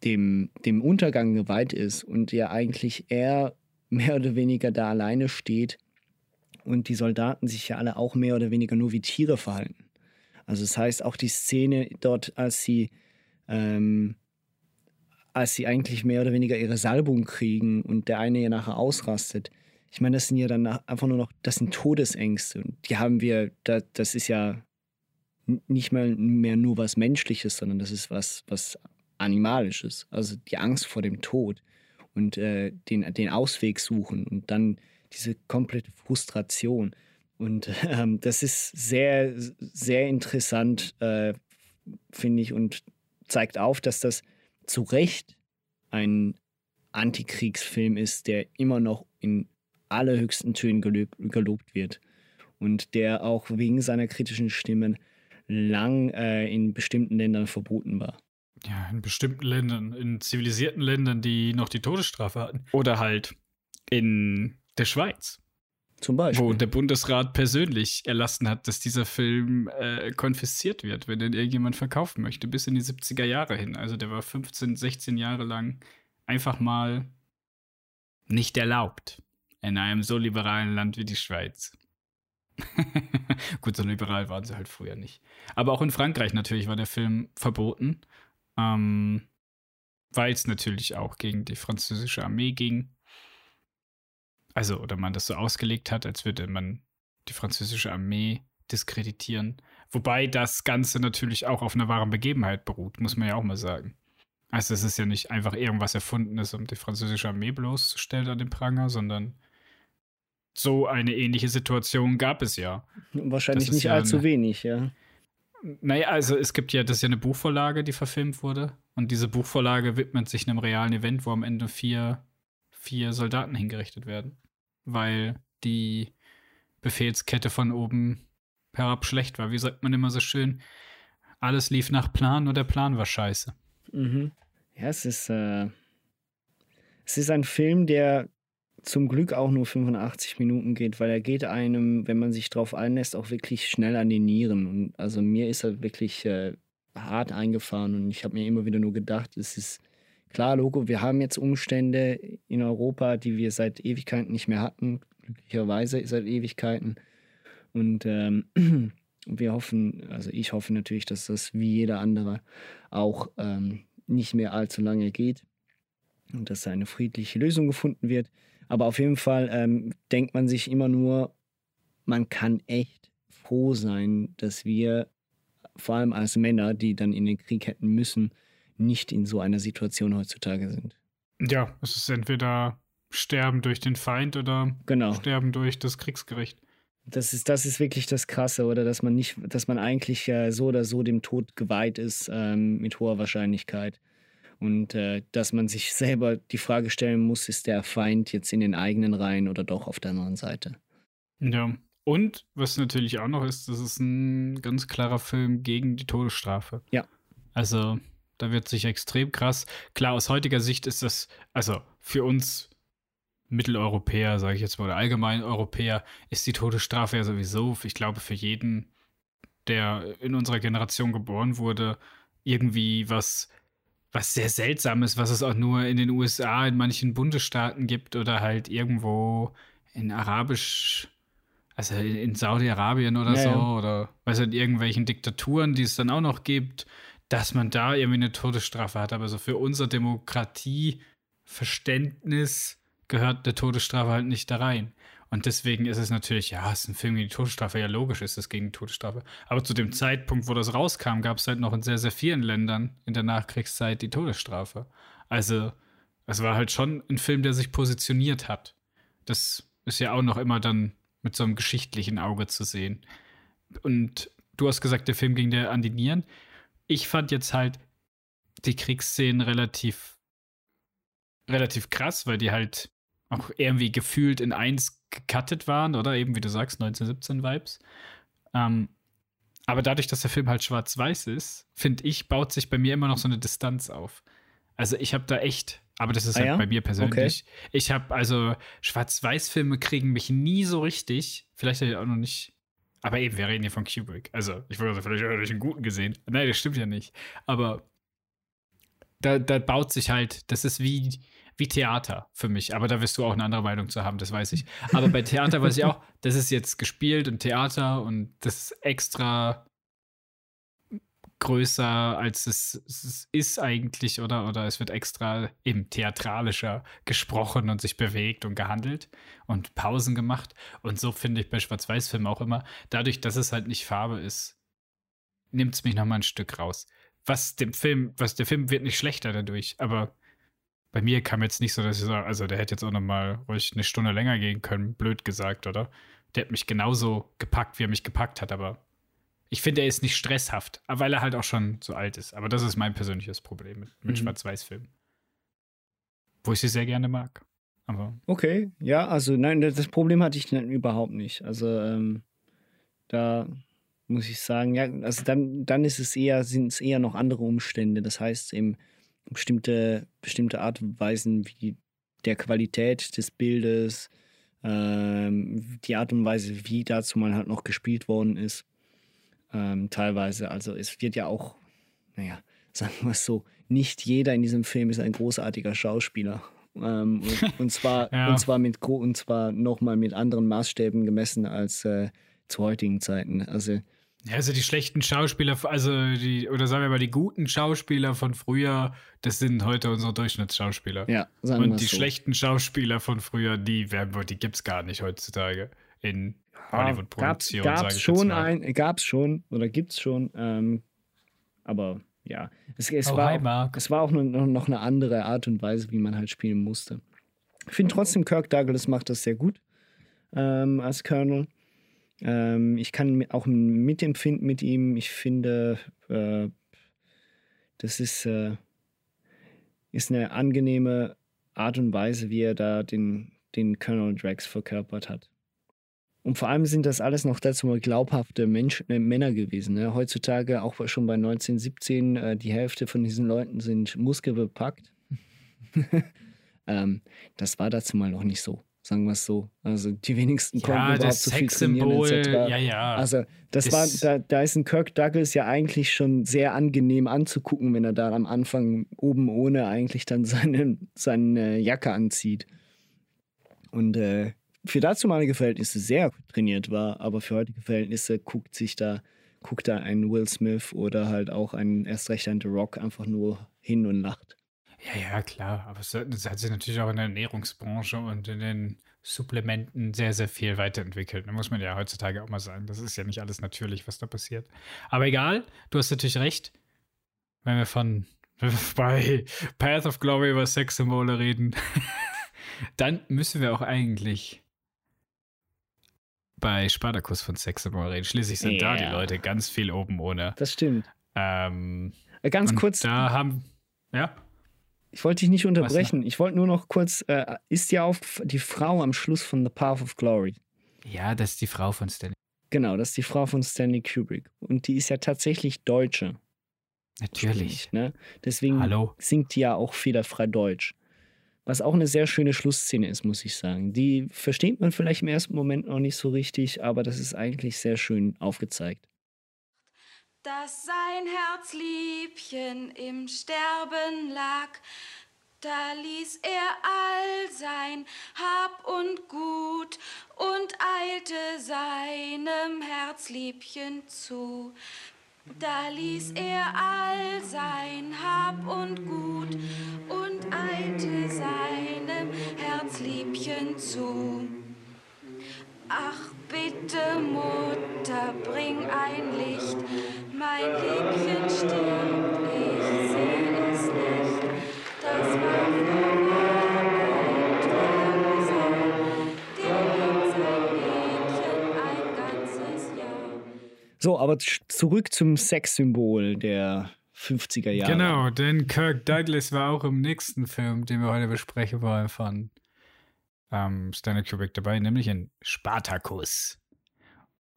dem, dem Untergang geweiht ist und ja eigentlich er mehr oder weniger da alleine steht und die Soldaten sich ja alle auch mehr oder weniger nur wie Tiere verhalten. Also das heißt auch die Szene dort, als sie ähm, als sie eigentlich mehr oder weniger ihre Salbung kriegen und der eine ja nachher ausrastet. Ich meine, das sind ja dann einfach nur noch, das sind Todesängste. Und die haben wir, das, das ist ja nicht mal mehr nur was Menschliches, sondern das ist was, was Animalisches. Also die Angst vor dem Tod und äh, den, den Ausweg suchen und dann diese komplette Frustration. Und ähm, das ist sehr, sehr interessant, äh, finde ich, und zeigt auf, dass das zu Recht ein Antikriegsfilm ist, der immer noch in allerhöchsten Tönen gelob, gelobt wird und der auch wegen seiner kritischen Stimmen lang äh, in bestimmten Ländern verboten war. Ja, in bestimmten Ländern, in zivilisierten Ländern, die noch die Todesstrafe hatten. Oder halt in der Schweiz. Zum Beispiel. Wo der Bundesrat persönlich erlassen hat, dass dieser Film äh, konfisziert wird, wenn den irgendjemand verkaufen möchte, bis in die 70er Jahre hin. Also der war 15, 16 Jahre lang einfach mal nicht erlaubt in einem so liberalen Land wie die Schweiz. Gut, so liberal waren sie halt früher nicht. Aber auch in Frankreich natürlich war der Film verboten, ähm, weil es natürlich auch gegen die französische Armee ging. Also, oder man das so ausgelegt hat, als würde man die französische Armee diskreditieren. Wobei das Ganze natürlich auch auf einer wahren Begebenheit beruht, muss man ja auch mal sagen. Also es ist ja nicht einfach irgendwas Erfundenes, um die französische Armee bloßzustellen an den Pranger, sondern so eine ähnliche Situation gab es ja. Wahrscheinlich nicht ja allzu eine, wenig, ja. Naja, also es gibt ja, das ist ja eine Buchvorlage, die verfilmt wurde. Und diese Buchvorlage widmet sich einem realen Event, wo am Ende vier, vier Soldaten hingerichtet werden. Weil die Befehlskette von oben herab schlecht war. Wie sagt man immer so schön? Alles lief nach Plan und der Plan war scheiße. Mhm. Ja, es ist, äh, es ist ein Film, der zum Glück auch nur 85 Minuten geht, weil er geht einem, wenn man sich drauf einlässt, auch wirklich schnell an die Nieren. Und also mir ist er wirklich äh, hart eingefahren und ich habe mir immer wieder nur gedacht, es ist klar, Logo, wir haben jetzt Umstände in Europa, die wir seit Ewigkeiten nicht mehr hatten, glücklicherweise seit Ewigkeiten. Und ähm, wir hoffen, also ich hoffe natürlich, dass das wie jeder andere auch ähm, nicht mehr allzu lange geht und dass eine friedliche Lösung gefunden wird. Aber auf jeden Fall ähm, denkt man sich immer nur, man kann echt froh sein, dass wir, vor allem als Männer, die dann in den Krieg hätten müssen, nicht in so einer Situation heutzutage sind. Ja, es ist entweder Sterben durch den Feind oder genau. Sterben durch das Kriegsgericht. Das ist, das ist wirklich das Krasse, oder? Dass man nicht, dass man eigentlich äh, so oder so dem Tod geweiht ist, ähm, mit hoher Wahrscheinlichkeit. Und äh, dass man sich selber die Frage stellen muss, ist der Feind jetzt in den eigenen Reihen oder doch auf der anderen Seite? Ja. Und was natürlich auch noch ist, das ist ein ganz klarer Film gegen die Todesstrafe. Ja. Also, da wird sich extrem krass. Klar, aus heutiger Sicht ist das, also für uns Mitteleuropäer, sage ich jetzt mal, oder allgemein Europäer, ist die Todesstrafe ja sowieso, ich glaube, für jeden, der in unserer Generation geboren wurde, irgendwie was was sehr seltsam ist, was es auch nur in den USA in manchen Bundesstaaten gibt oder halt irgendwo in Arabisch, also in Saudi-Arabien oder ja, so, ja. oder weiß in irgendwelchen Diktaturen, die es dann auch noch gibt, dass man da irgendwie eine Todesstrafe hat. Aber so für unser Demokratieverständnis gehört der Todesstrafe halt nicht da rein. Und deswegen ist es natürlich, ja, es ist ein Film gegen die Todesstrafe, ja, logisch ist es gegen die Todesstrafe. Aber zu dem Zeitpunkt, wo das rauskam, gab es halt noch in sehr, sehr vielen Ländern in der Nachkriegszeit die Todesstrafe. Also, es war halt schon ein Film, der sich positioniert hat. Das ist ja auch noch immer dann mit so einem geschichtlichen Auge zu sehen. Und du hast gesagt, der Film ging dir an die Nieren. Ich fand jetzt halt die Kriegsszenen relativ, relativ krass, weil die halt auch irgendwie gefühlt in eins gecuttet waren, oder eben, wie du sagst, 1917-Vibes. Ähm, aber dadurch, dass der Film halt schwarz-weiß ist, finde ich, baut sich bei mir immer noch so eine Distanz auf. Also ich habe da echt, aber das ist ah, halt ja? bei mir persönlich. Okay. Ich habe also Schwarz-Weiß-Filme kriegen mich nie so richtig. Vielleicht habe ich auch noch nicht. Aber eben, wir reden hier von Kubrick. Also ich würde vielleicht auch durch einen guten gesehen. Nein, das stimmt ja nicht. Aber da, da baut sich halt, das ist wie, wie Theater für mich. Aber da wirst du auch eine andere Meinung zu haben, das weiß ich. Aber bei Theater weiß ich auch, das ist jetzt gespielt und Theater und das ist extra größer, als es, es, ist eigentlich, oder? Oder es wird extra eben theatralischer gesprochen und sich bewegt und gehandelt und Pausen gemacht. Und so finde ich bei Schwarz-Weiß-Filmen auch immer, dadurch, dass es halt nicht Farbe ist, nimmt es mich nochmal ein Stück raus. Was dem Film, was der Film wird nicht schlechter dadurch, aber bei mir kam jetzt nicht so, dass ich sage, also der hätte jetzt auch noch mal ruhig eine Stunde länger gehen können, blöd gesagt, oder? Der hat mich genauso gepackt, wie er mich gepackt hat, aber ich finde, er ist nicht stresshaft, weil er halt auch schon so alt ist. Aber das ist mein persönliches Problem mit, mit mhm. Schwarz-Weiß-Filmen. Wo ich sie sehr gerne mag. Aber okay, ja, also nein, das Problem hatte ich dann überhaupt nicht. Also ähm, da muss ich sagen, ja, also dann, dann ist es eher, sind es eher noch andere Umstände. Das heißt eben, bestimmte, bestimmte Art und Weisen wie der Qualität des Bildes, Ähm, die Art und Weise, wie dazu mal halt noch gespielt worden ist. Ähm, teilweise. Also es wird ja auch, naja, sagen wir es so, nicht jeder in diesem Film ist ein großartiger Schauspieler. Ähm, und, und, zwar, ja. und zwar mit und zwar nochmal mit anderen Maßstäben gemessen als äh, zu heutigen Zeiten. Also ja, also die schlechten Schauspieler, also die, oder sagen wir mal, die guten Schauspieler von früher, das sind heute unsere Durchschnittsschauspieler. Ja, sagen Und die so. schlechten Schauspieler von früher, die werden die gibt's gar nicht heutzutage in Hollywood-Produktionen. Gab es schon ein, gab's schon oder gibt's schon, ähm, aber ja, es, es, oh, war, hi, auch, es war auch noch, noch eine andere Art und Weise, wie man halt spielen musste. Ich finde trotzdem, Kirk Douglas macht das sehr gut ähm, als Colonel. Ähm, ich kann auch mitempfinden mit ihm. Ich finde, äh, das ist, äh, ist eine angenehme Art und Weise, wie er da den, den Colonel Drax verkörpert hat. Und vor allem sind das alles noch dazu mal glaubhafte Mensch, äh, Männer gewesen. Ne? Heutzutage, auch schon bei 1917, äh, die Hälfte von diesen Leuten sind muskelbepackt. ähm, das war dazu mal noch nicht so sagen wir es so. Also die wenigsten konnten ja, überhaupt so viel trainieren etc. Ja, ja. Also das, das war, da, da ist ein Kirk Douglas ja eigentlich schon sehr angenehm anzugucken, wenn er da am Anfang oben ohne eigentlich dann seine, seine Jacke anzieht. Und äh, für dazumalige Verhältnisse sehr trainiert war, aber für heutige Verhältnisse guckt sich da, guckt da ein Will Smith oder halt auch ein erst recht ein The Rock einfach nur hin und lacht. Ja, ja, klar. Aber es, hat sich natürlich auch in der Ernährungsbranche und in den Supplementen sehr, sehr viel weiterentwickelt. Da muss man ja heutzutage auch mal sagen. Das ist ja nicht alles natürlich, was da passiert. Aber egal, du hast natürlich recht. Wenn wir von bei Path of Glory über Sexsymbole reden, dann müssen wir auch eigentlich bei Spartacus von Sexsymbole reden. Schließlich sind yeah. da die Leute ganz viel oben ohne. Das stimmt. Ähm, äh, ganz kurz. Da haben, ja. Ich wollte dich nicht unterbrechen. Ich wollte nur noch kurz, äh, ist ja auf die Frau am Schluss von The Path of Glory. Ja, das ist die Frau von Stanley. Genau, das ist die Frau von Stanley Kubrick. Und die ist ja tatsächlich Deutsche. Natürlich. Ne? Deswegen Hallo. singt die ja auch fehlerfrei Deutsch. Was auch eine sehr schöne Schlussszene ist, muss ich sagen. Die versteht man vielleicht im ersten Moment noch nicht so richtig, aber das ist eigentlich sehr schön aufgezeigt dass sein Herzliebchen im Sterben lag. Da ließ er all sein Hab und Gut und eilte seinem Herzliebchen zu. Da ließ er all sein Hab und Gut und eilte seinem Herzliebchen zu. Ach bitte, Mutter, bring ein Licht mein Liebchen stirbt, So, aber zurück zum Sexsymbol der 50er Jahre. Genau, denn Kirk Douglas war auch im nächsten Film, den wir heute besprechen wollen, von ähm, Stanley Kubrick dabei, nämlich in Spartacus.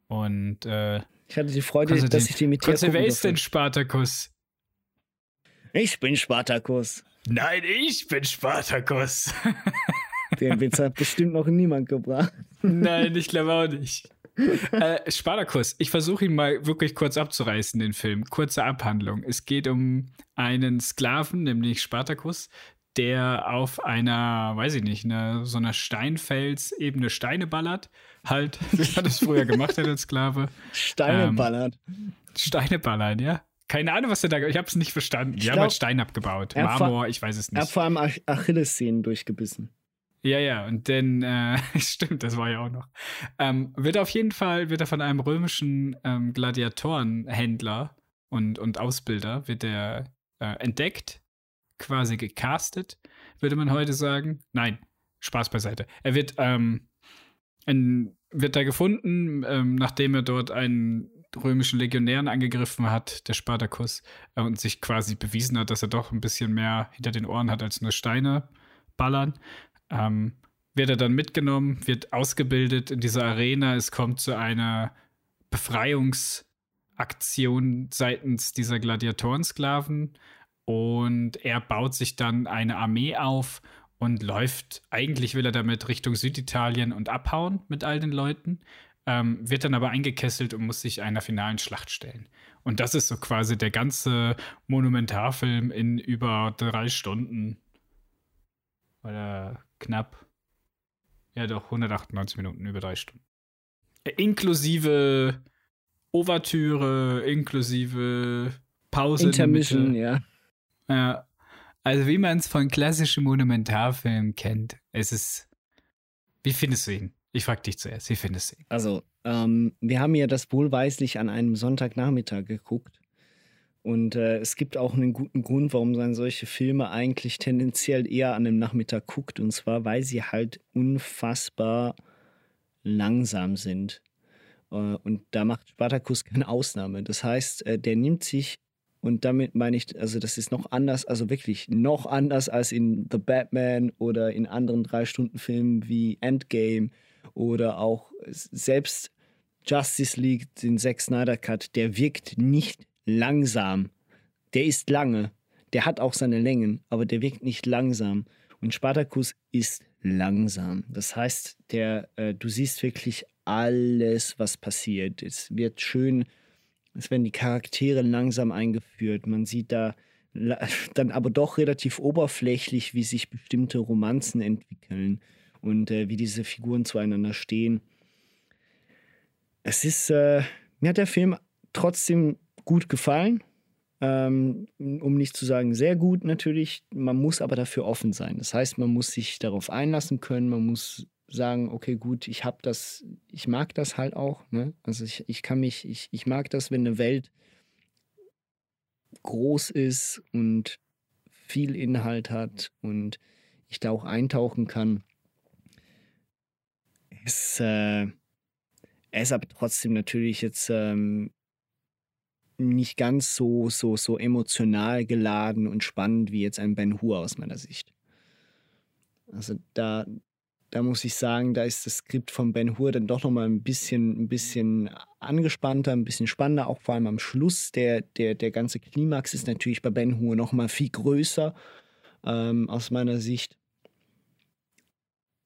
Und äh, ich hatte die Freude, dass ich die imitiert habe. Wer ist denn Spartacus? Ich bin Spartacus. Nein, ich bin Spartacus. Den Witz hat bestimmt noch niemand gebracht. Nein, ich glaube auch nicht. äh, Spartacus, ich versuche ihn mal wirklich kurz abzureißen, den Film. Kurze Abhandlung. Es geht um einen Sklaven, nämlich Spartacus, der auf einer, weiß ich nicht, eine, so einer Steinfelsebene Steine ballert. Halt, wie er das früher gemacht hat als Sklave. Steine ähm, ballert. Steine ballern, ja. Keine Ahnung, was er da. Ich habe es nicht verstanden. Die ich haben halt Stein abgebaut. Marmor, ich weiß es nicht. Er hat vor allem Ach Achillessehnen durchgebissen. Ja, ja, und dann, äh, stimmt, das war ja auch noch. Ähm, wird auf jeden Fall, wird er von einem römischen ähm, Gladiatorenhändler und, und Ausbilder, wird er äh, entdeckt quasi gecastet, würde man heute sagen. Nein, Spaß beiseite. Er wird, ähm, ein, wird da gefunden, ähm, nachdem er dort einen römischen Legionären angegriffen hat, der Spartacus, äh, und sich quasi bewiesen hat, dass er doch ein bisschen mehr hinter den Ohren hat als nur Steine ballern. Ähm, wird er dann mitgenommen, wird ausgebildet in dieser Arena. Es kommt zu einer Befreiungsaktion seitens dieser Gladiatorensklaven und er baut sich dann eine Armee auf und läuft, eigentlich will er damit Richtung Süditalien und abhauen mit all den Leuten, ähm, wird dann aber eingekesselt und muss sich einer finalen Schlacht stellen. Und das ist so quasi der ganze Monumentarfilm in über drei Stunden. Oder knapp. Ja, doch, 198 Minuten, über drei Stunden. Inklusive Ouvertüre, inklusive Pause. Intermission, in ja. Ja. Also, wie man es von klassischen Monumentarfilmen kennt. Es ist. Wie findest du ihn? Ich frag dich zuerst, wie findest du ihn? Also, ähm, wir haben ja das wohlweislich an einem Sonntagnachmittag geguckt. Und äh, es gibt auch einen guten Grund, warum man solche Filme eigentlich tendenziell eher an einem Nachmittag guckt. Und zwar, weil sie halt unfassbar langsam sind. Äh, und da macht Spartacus keine Ausnahme. Das heißt, äh, der nimmt sich, und damit meine ich, also das ist noch anders, also wirklich noch anders als in The Batman oder in anderen Drei-Stunden-Filmen wie Endgame oder auch selbst Justice League, den Zack Snyder Cut, der wirkt nicht langsam. Der ist lange. Der hat auch seine Längen, aber der wirkt nicht langsam. Und Spartacus ist langsam. Das heißt, der, äh, du siehst wirklich alles, was passiert. Es wird schön, es werden die Charaktere langsam eingeführt. Man sieht da dann aber doch relativ oberflächlich, wie sich bestimmte Romanzen entwickeln und äh, wie diese Figuren zueinander stehen. Es ist, äh, mir hat der Film trotzdem gut gefallen. Ähm, um nicht zu sagen sehr gut natürlich. Man muss aber dafür offen sein. Das heißt, man muss sich darauf einlassen können. Man muss sagen, okay, gut, ich habe das, ich mag das halt auch. Ne? Also ich, ich kann mich, ich, ich mag das, wenn eine Welt groß ist und viel Inhalt hat und ich da auch eintauchen kann. Es, äh, er ist aber trotzdem natürlich jetzt ähm, nicht ganz so, so, so emotional geladen und spannend wie jetzt ein Ben Hur aus meiner Sicht. Also da, da muss ich sagen, da ist das Skript von Ben Hur dann doch nochmal ein bisschen, ein bisschen angespannter, ein bisschen spannender, auch vor allem am Schluss. Der, der, der ganze Klimax ist natürlich bei Ben Hur nochmal viel größer ähm, aus meiner Sicht.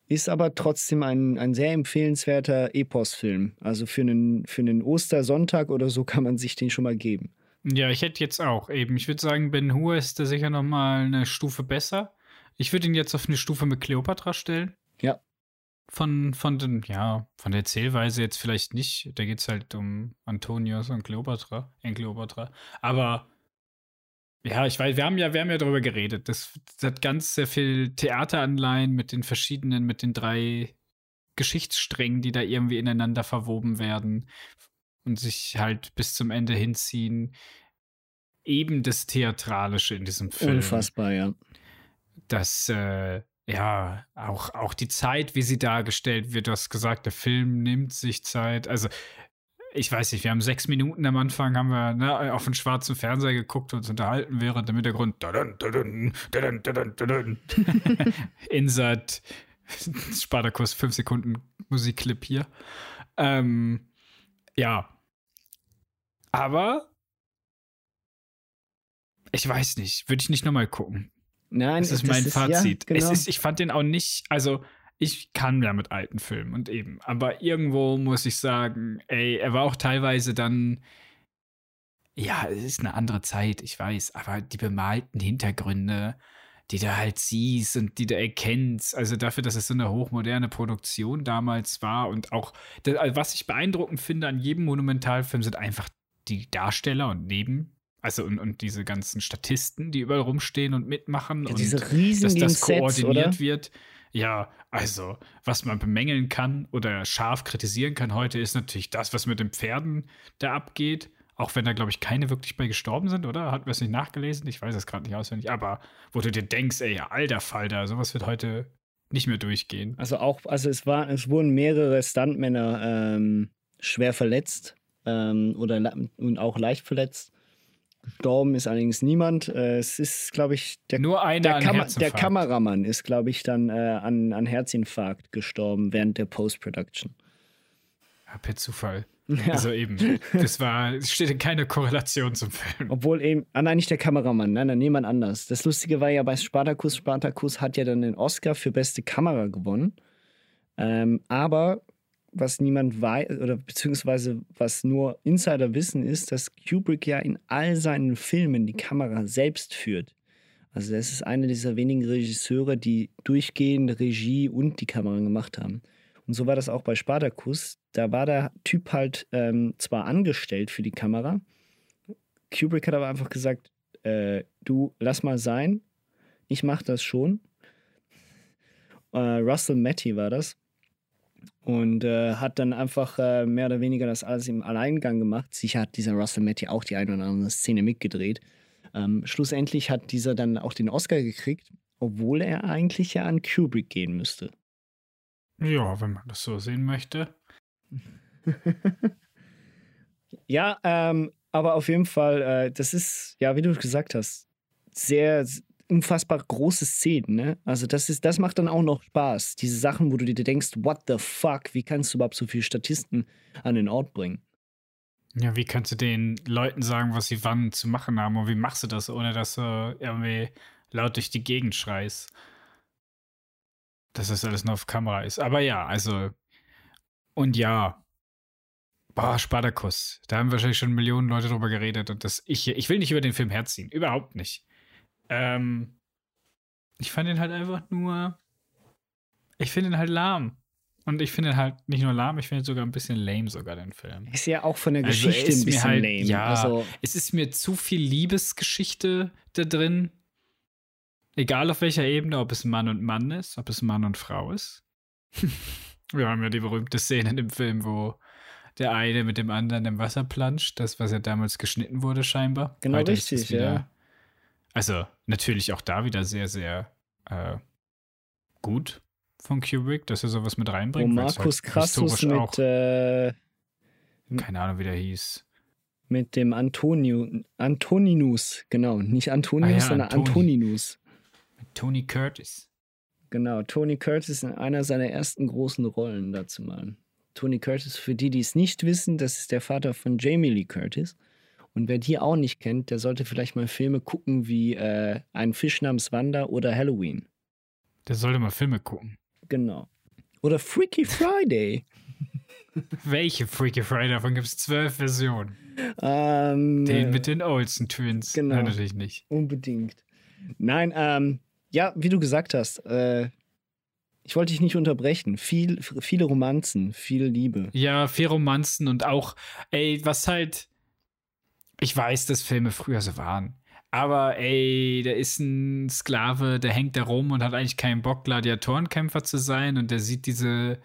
Ist aber trotzdem ein, ein sehr empfehlenswerter Epos-Film. Also für einen, für einen Ostersonntag oder so kann man sich den schon mal geben. Ja, ich hätte jetzt auch eben. Ich würde sagen, Ben Hur ist da sicher noch mal eine Stufe besser. Ich würde ihn jetzt auf eine Stufe mit Cleopatra stellen. Ja. Von, von den, ja, von der Erzählweise jetzt vielleicht nicht. Da geht es halt um Antonius und Cleopatra, in Cleopatra. Aber ja, ich weiß, wir haben ja, wir haben ja darüber geredet. Das, das hat ganz sehr viel Theateranleihen mit den verschiedenen, mit den drei Geschichtssträngen, die da irgendwie ineinander verwoben werden und sich halt bis zum Ende hinziehen. Eben das Theatralische in diesem Film. Unfassbar, ja. Das, äh, ja, auch, auch die Zeit, wie sie dargestellt wird. Du hast gesagt, der Film nimmt sich Zeit. Also, ich weiß nicht, wir haben sechs Minuten am Anfang, haben wir ne, auf den schwarzen Fernseher geguckt und uns unterhalten, während im Hintergrund Insert Spartacus, fünf Sekunden Musikclip hier. Ähm, ja. Aber ich weiß nicht, würde ich nicht nochmal gucken. Nein, das ist das mein ist, Fazit. Ja, genau. ist, ich fand den auch nicht, also ich kann ja mit alten Filmen und eben. Aber irgendwo muss ich sagen, ey, er war auch teilweise dann. Ja, es ist eine andere Zeit, ich weiß, aber die bemalten Hintergründe, die du halt siehst und die du erkennst, also dafür, dass es so eine hochmoderne Produktion damals war und auch, also was ich beeindruckend finde an jedem Monumentalfilm sind einfach die Darsteller und Neben, also und, und diese ganzen Statisten, die überall rumstehen und mitmachen ja, diese und dass das koordiniert Sets, wird. Ja, also, was man bemängeln kann oder scharf kritisieren kann heute, ist natürlich das, was mit den Pferden da abgeht. Auch wenn da, glaube ich, keine wirklich bei gestorben sind, oder? Hatten wir es nicht nachgelesen? Ich weiß es gerade nicht auswendig. Aber wo du dir denkst, ey, alter Falter, sowas wird heute nicht mehr durchgehen. Also auch, also es war, es wurden mehrere Stuntmänner ähm, schwer verletzt ähm, oder und auch leicht verletzt. Gestorben ist allerdings niemand. Äh, es ist, glaube ich, der, Nur einer der, Kam der Kameramann ist, glaube ich, dann äh, an, an Herzinfarkt gestorben während der Post-Production. per Zufall. Ja. Also eben, das war, steht in keiner Korrelation zum Film. Obwohl eben, ah nein, nicht der Kameramann, nein, nein, niemand anders. Das Lustige war ja bei Spartacus, Spartacus hat ja dann den Oscar für beste Kamera gewonnen. Ähm, aber was niemand weiß, oder beziehungsweise was nur Insider wissen, ist, dass Kubrick ja in all seinen Filmen die Kamera selbst führt. Also das ist einer dieser wenigen Regisseure, die durchgehend Regie und die Kamera gemacht haben. Und so war das auch bei Spartacus. Da war der Typ halt ähm, zwar angestellt für die Kamera. Kubrick hat aber einfach gesagt, äh, du lass mal sein, ich mach das schon. Äh, Russell Matty war das. Und äh, hat dann einfach äh, mehr oder weniger das alles im Alleingang gemacht. Sicher hat dieser Russell Matty auch die eine oder andere Szene mitgedreht. Ähm, schlussendlich hat dieser dann auch den Oscar gekriegt, obwohl er eigentlich ja an Kubrick gehen müsste. Ja, wenn man das so sehen möchte. ja, ähm, aber auf jeden Fall, äh, das ist, ja, wie du gesagt hast, sehr unfassbar große Szenen, ne? Also das ist, das macht dann auch noch Spaß. Diese Sachen, wo du dir denkst, what the fuck, wie kannst du überhaupt so viele Statisten an den Ort bringen? Ja, wie kannst du den Leuten sagen, was sie wann zu machen haben und wie machst du das, ohne dass du irgendwie laut durch die Gegend schreist? dass das alles nur auf Kamera ist. Aber ja, also. Und ja. Boah, Spartacus. Da haben wahrscheinlich schon Millionen Leute drüber geredet. Und das, ich, ich will nicht über den Film herziehen. Überhaupt nicht. Ähm, ich fand ihn halt einfach nur. Ich finde ihn halt lahm. Und ich finde ihn halt nicht nur lahm, ich finde ihn sogar ein bisschen lame, sogar den Film. Ist ja auch von der also Geschichte ein bisschen halt, lame. Ja, also, es ist mir zu viel Liebesgeschichte da drin. Egal auf welcher Ebene, ob es Mann und Mann ist, ob es Mann und Frau ist. Wir haben ja die berühmte Szene in dem Film, wo der eine mit dem anderen im Wasser planscht, das, was ja damals geschnitten wurde, scheinbar. Genau Heute richtig, ja. Also natürlich auch da wieder sehr, sehr äh, gut von Kubrick, dass er sowas mit reinbringt. Wo Markus halt Crassus mit, auch, äh, keine Ahnung, wie der hieß. Mit dem Antonio, Antoninus, genau, nicht Antonius, ah ja, sondern Antoni. Antoninus. Tony Curtis. Genau, Tony Curtis in einer seiner ersten großen Rollen dazu mal. Tony Curtis, für die, die es nicht wissen, das ist der Vater von Jamie Lee Curtis. Und wer die auch nicht kennt, der sollte vielleicht mal Filme gucken wie äh, Ein Fisch namens Wanda oder Halloween. Der sollte mal Filme gucken. Genau. Oder Freaky Friday. Welche Freaky Friday? Davon gibt es zwölf Versionen. Ähm, den mit den Olsen Twins. Genau. Nein, natürlich nicht. Unbedingt. Nein, ähm, ja, wie du gesagt hast, äh, ich wollte dich nicht unterbrechen. Viel, viele Romanzen, viel Liebe. Ja, viel Romanzen und auch, ey, was halt. Ich weiß, dass Filme früher so waren. Aber ey, der ist ein Sklave, der hängt da rum und hat eigentlich keinen Bock, Gladiatorenkämpfer zu sein. Und der sieht diese,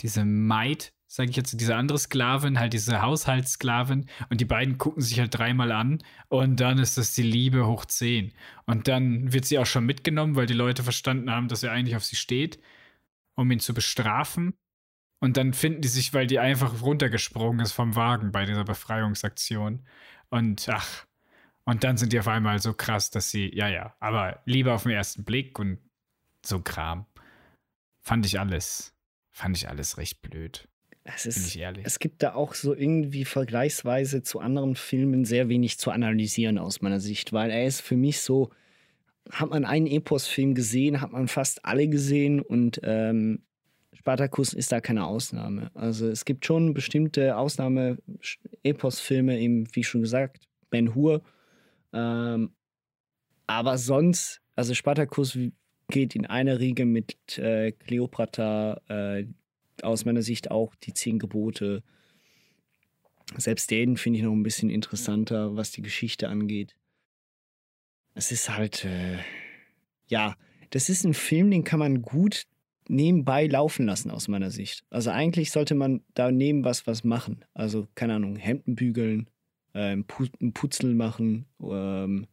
diese Maid, sage ich jetzt, diese andere Sklavin, halt diese Haushaltssklavin und die beiden gucken sich halt dreimal an und dann ist das die Liebe hoch zehn. Und dann wird sie auch schon mitgenommen, weil die Leute verstanden haben, dass er eigentlich auf sie steht, um ihn zu bestrafen. Und dann finden die sich, weil die einfach runtergesprungen ist vom Wagen bei dieser Befreiungsaktion. Und ach, und dann sind die auf einmal so krass, dass sie, ja, ja, aber lieber auf den ersten Blick und so Kram. Fand ich alles, fand ich alles recht blöd. Es, ist, es gibt da auch so irgendwie vergleichsweise zu anderen Filmen sehr wenig zu analysieren aus meiner Sicht, weil er ist für mich so, hat man einen Epos-Film gesehen, hat man fast alle gesehen und ähm, Spartacus ist da keine Ausnahme. Also es gibt schon bestimmte Ausnahme-Epos-Filme, wie schon gesagt, Ben Hur. Ähm, aber sonst, also Spartacus geht in eine Riege mit äh, Cleopatra, äh, aus meiner Sicht auch die zehn Gebote. Selbst den finde ich noch ein bisschen interessanter, was die Geschichte angeht. Es ist halt, äh, ja, das ist ein Film, den kann man gut nebenbei laufen lassen, aus meiner Sicht. Also eigentlich sollte man da neben was was machen. Also, keine Ahnung, Hemden bügeln, äh, ein Putzel machen, ähm,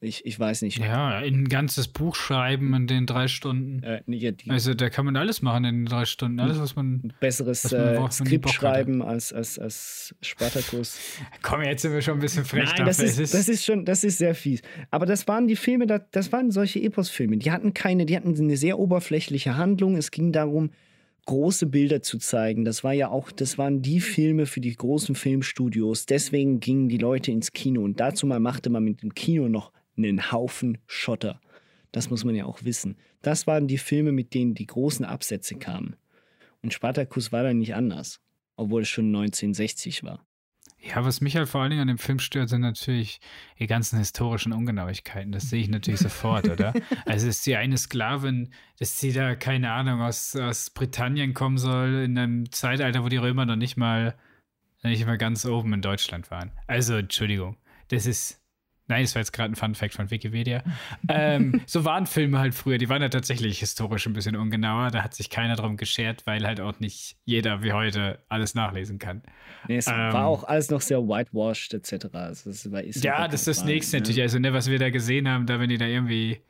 ich, ich weiß nicht. Ja, ein ganzes Buch schreiben in den drei Stunden. Äh, ja, also da kann man alles machen in den drei Stunden. Alles, was man. Besseres was man, äh, Skript schreiben als, als, als Spartacus. Komm, jetzt sind wir schon ein bisschen frech. Nein, das ist, das ist schon, das ist sehr fies. Aber das waren die Filme, das waren solche Epos-Filme. Die hatten keine, die hatten eine sehr oberflächliche Handlung. Es ging darum, große Bilder zu zeigen. Das war ja auch, das waren die Filme für die großen Filmstudios. Deswegen gingen die Leute ins Kino und dazu mal machte man mit dem Kino noch einen Haufen Schotter. Das muss man ja auch wissen. Das waren die Filme, mit denen die großen Absätze kamen. Und Spartacus war da nicht anders, obwohl es schon 1960 war. Ja, was mich halt vor allen Dingen an dem Film stört, sind natürlich die ganzen historischen Ungenauigkeiten. Das sehe ich natürlich sofort, oder? Also ist sie eine Sklavin, dass sie da, keine Ahnung, aus, aus Britannien kommen soll, in einem Zeitalter, wo die Römer noch nicht mal, nicht mal ganz oben in Deutschland waren. Also, Entschuldigung, das ist, Nein, das war jetzt gerade ein Fun-Fact von Wikipedia. ähm, so waren Filme halt früher. Die waren ja tatsächlich historisch ein bisschen ungenauer. Da hat sich keiner drum geschert, weil halt auch nicht jeder wie heute alles nachlesen kann. Nee, es ähm, war auch alles noch sehr whitewashed etc. Also das war, ja, das ist das nächste ne? natürlich. Also, ne, was wir da gesehen haben, da wenn die da irgendwie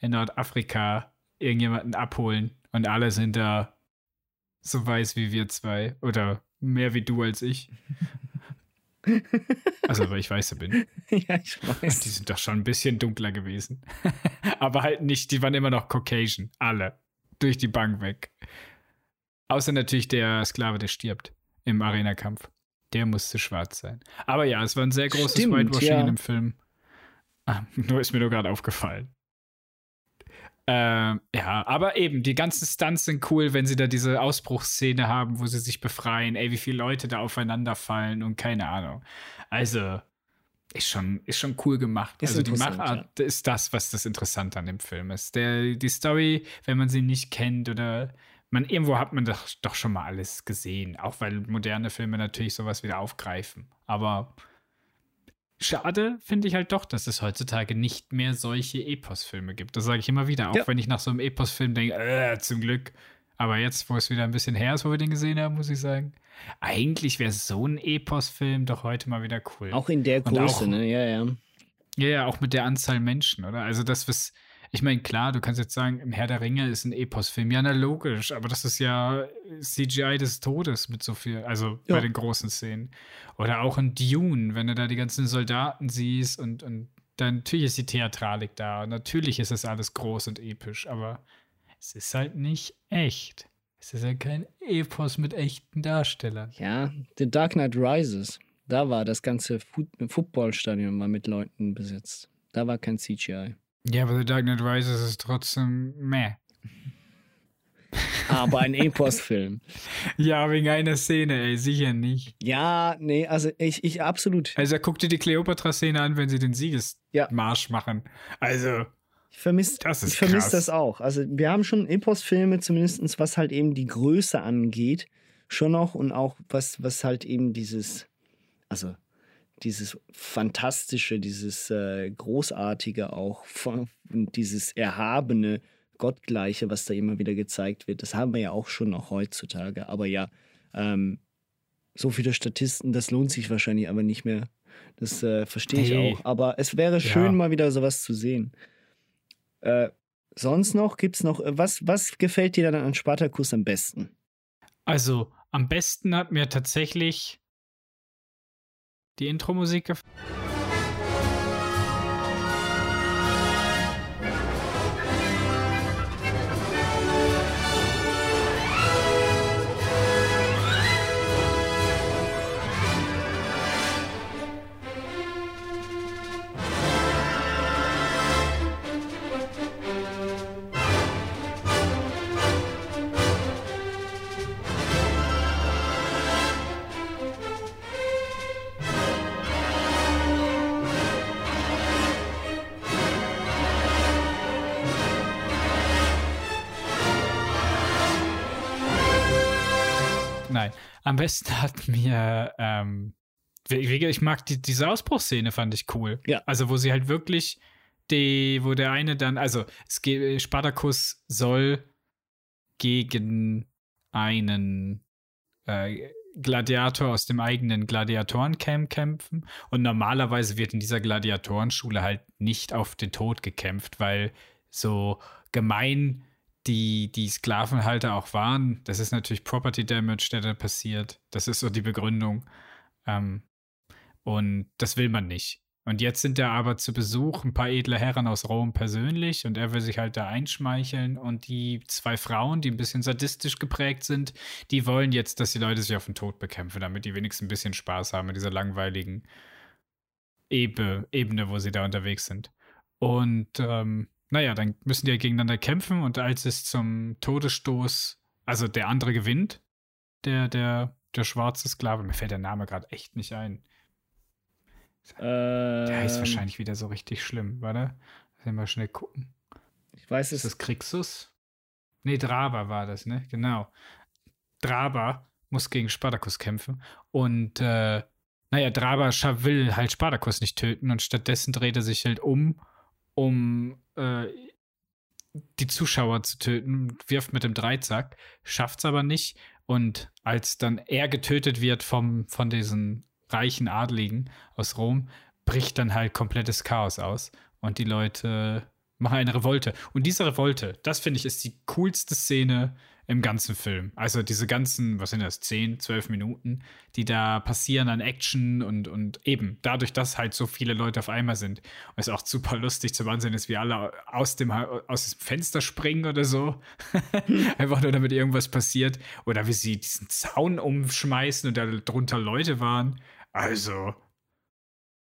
in Nordafrika irgendjemanden abholen und alle sind da so weiß wie wir zwei oder mehr wie du als ich. Also, weil ich weiße bin. ja, ich weiß. Die sind doch schon ein bisschen dunkler gewesen. Aber halt nicht, die waren immer noch Caucasian. Alle. Durch die Bank weg. Außer natürlich der Sklave, der stirbt im Arena-Kampf. Der musste schwarz sein. Aber ja, es war ein sehr großes Stimmt, Whitewashing ja. in dem Film. Ah, nur ist mir nur gerade aufgefallen. Ähm, ja, aber eben, die ganzen Stunts sind cool, wenn sie da diese Ausbruchsszene haben, wo sie sich befreien. Ey, wie viele Leute da aufeinander fallen und keine Ahnung. Also, ist schon, ist schon cool gemacht. Ist also die Machart ja. ist das, was das Interessante an dem Film ist. Der, die Story, wenn man sie nicht kennt oder man irgendwo hat man doch, doch schon mal alles gesehen. Auch weil moderne Filme natürlich sowas wieder aufgreifen. Aber Schade finde ich halt doch, dass es heutzutage nicht mehr solche Epos-Filme gibt. Das sage ich immer wieder, auch ja. wenn ich nach so einem Epos-Film denke, äh, zum Glück. Aber jetzt, wo es wieder ein bisschen her ist, wo wir den gesehen haben, muss ich sagen, eigentlich wäre so ein Epos-Film doch heute mal wieder cool. Auch in der Größe, auch, ne? Ja, ja. Ja, ja, auch mit der Anzahl Menschen, oder? Also das, was, ich meine, klar, du kannst jetzt sagen, im Herr der Ringe ist ein Epos-Film. Ja, na logisch, aber das ist ja CGI des Todes mit so viel, also ja. bei den großen Szenen. Oder auch in Dune, wenn du da die ganzen Soldaten siehst und, und dann natürlich ist die Theatralik da. Natürlich ist das alles groß und episch, aber es ist halt nicht echt. Es ist ja kein Epos mit echten Darstellern. Ja, The Dark Knight Rises. Da war das ganze Footballstadion mal mit Leuten besetzt. Da war kein CGI. Ja, aber The Dark Knight Rises ist trotzdem meh. Aber ein Epos-Film. ja, wegen einer Szene, ey, sicher nicht. Ja, nee, also ich, ich absolut. Also guck dir die Kleopatra-Szene an, wenn sie den Siegesmarsch ja. machen. Also. Ich vermisse ich vermiss das auch. Also wir haben schon Epos-Filme, zumindest was halt eben die Größe angeht, schon noch und auch was, was halt eben dieses, also dieses Fantastische, dieses äh, Großartige auch, von, dieses Erhabene, Gottgleiche, was da immer wieder gezeigt wird, das haben wir ja auch schon noch heutzutage. Aber ja, ähm, so viele Statisten, das lohnt sich wahrscheinlich aber nicht mehr. Das äh, verstehe ich hey. auch. Aber es wäre schön, ja. mal wieder sowas zu sehen. Äh, sonst noch, gibt es noch, äh, was, was gefällt dir dann an Spartacus am besten? Also, am besten hat mir tatsächlich die Intro-Musik gefallen. Am besten hat mir, ähm, ich mag die, diese Ausbruchsszene, fand ich cool. Ja. Also, wo sie halt wirklich die, wo der eine dann, also es geht, Spartacus soll gegen einen äh, Gladiator aus dem eigenen Gladiatorencamp kämpfen. Und normalerweise wird in dieser Gladiatorenschule halt nicht auf den Tod gekämpft, weil so gemein die, die Sklavenhalter auch waren. Das ist natürlich Property Damage, der da passiert. Das ist so die Begründung. Ähm, und das will man nicht. Und jetzt sind da aber zu Besuch ein paar edle Herren aus Rom persönlich und er will sich halt da einschmeicheln. Und die zwei Frauen, die ein bisschen sadistisch geprägt sind, die wollen jetzt, dass die Leute sich auf den Tod bekämpfen, damit die wenigstens ein bisschen Spaß haben in dieser langweiligen Ebe Ebene, wo sie da unterwegs sind. Und ähm, naja, dann müssen die ja gegeneinander kämpfen und als es zum Todesstoß, also der andere gewinnt, der, der, der schwarze Sklave, mir fällt der Name gerade echt nicht ein Ähm, Der heißt wahrscheinlich wieder so richtig schlimm, warte. Lass mal schnell gucken. Ich weiß Ist es. das Krixus? Nee, Draba war das, ne? Genau. Draba muss gegen Spartacus kämpfen. Und, äh, naja, Draba will halt Spartacus nicht töten und stattdessen dreht er sich halt um, um äh, die Zuschauer zu töten, wirft mit dem Dreizack, schafft's aber nicht. Und als dann er getötet wird vom, von diesen reichen Adligen aus Rom, bricht dann halt komplettes Chaos aus. Und die Leute machen eine Revolte. Und diese Revolte, das finde ich, ist die coolste Szene im ganzen Film. Also diese ganzen, was sind das, 10, 12 Minuten, die da passieren an Action und, und eben dadurch, dass halt so viele Leute auf einmal sind. Und es auch super lustig zu Ansehen ist, wie alle aus dem, aus dem Fenster springen oder so. Einfach nur damit irgendwas passiert. Oder wie sie diesen Zaun umschmeißen und da drunter Leute waren. Also,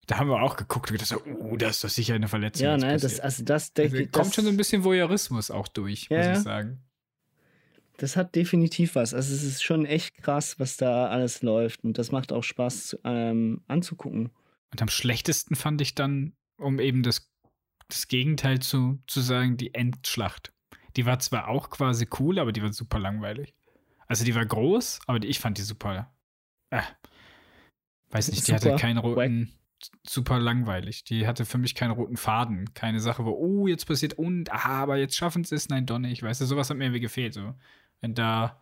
da haben wir auch geguckt und gedacht, oh, da ist doch sicher eine Verletzung. Ja, ne, das, also das, Also, das, kommt schon so ein bisschen Voyeurismus auch durch, Ja, muss ich sagen. Das hat definitiv was. Also es ist schon echt krass, was da alles läuft. Und das macht auch Spaß ähm, anzugucken. Und am schlechtesten fand ich dann, um eben das, das Gegenteil zu, zu sagen, die Endschlacht. Die war zwar auch quasi cool, aber die war super langweilig. Also die war groß, aber die, ich fand die super. Äh, weiß nicht, die hatte Super keinen roten. Super langweilig. Die hatte für mich keinen roten Faden. Keine Sache, wo, oh, jetzt passiert und, ah, aber jetzt schaffen sie es. Nein, doch nicht. Weißt du, sowas hat mir irgendwie gefehlt. So. Da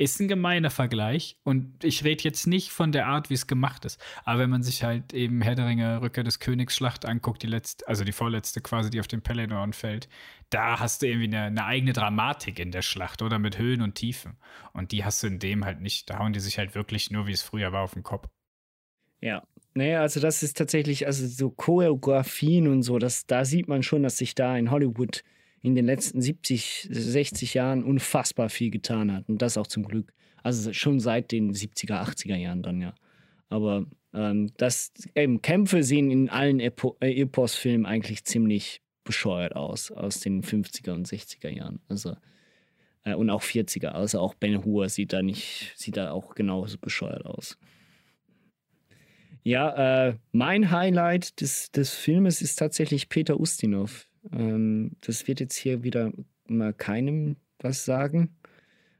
ist ein gemeiner Vergleich und ich rede jetzt nicht von der Art, wie es gemacht ist. Aber wenn man sich halt eben Herr der Ringe, Rückkehr des Königs Schlacht anguckt, die letzte, also die vorletzte quasi, die auf den Pelennor fällt, da hast du irgendwie eine, eine eigene Dramatik in der Schlacht oder mit Höhen und Tiefen. Und die hast du in dem halt nicht. Da hauen die sich halt wirklich nur, wie es früher war, auf den Kopf. Ja. Naja, also das ist tatsächlich, also so Choreografien und so, das, da sieht man schon, dass sich da in Hollywood in den letzten 70, 60 Jahren unfassbar viel getan hat. Und das auch zum Glück. Also schon seit den 70er, 80er Jahren dann, ja. Aber ähm, das, eben, Kämpfe sehen in allen Epo äh, Epos-Filmen eigentlich ziemlich bescheuert aus, aus den 50er und 60er Jahren. Also, äh, und auch 40er. Also auch Ben Hur sieht da nicht, sieht da auch genauso bescheuert aus. Ja, äh, mein Highlight des, des Filmes ist tatsächlich Peter Ustinov. Ähm, das wird jetzt hier wieder mal keinem was sagen.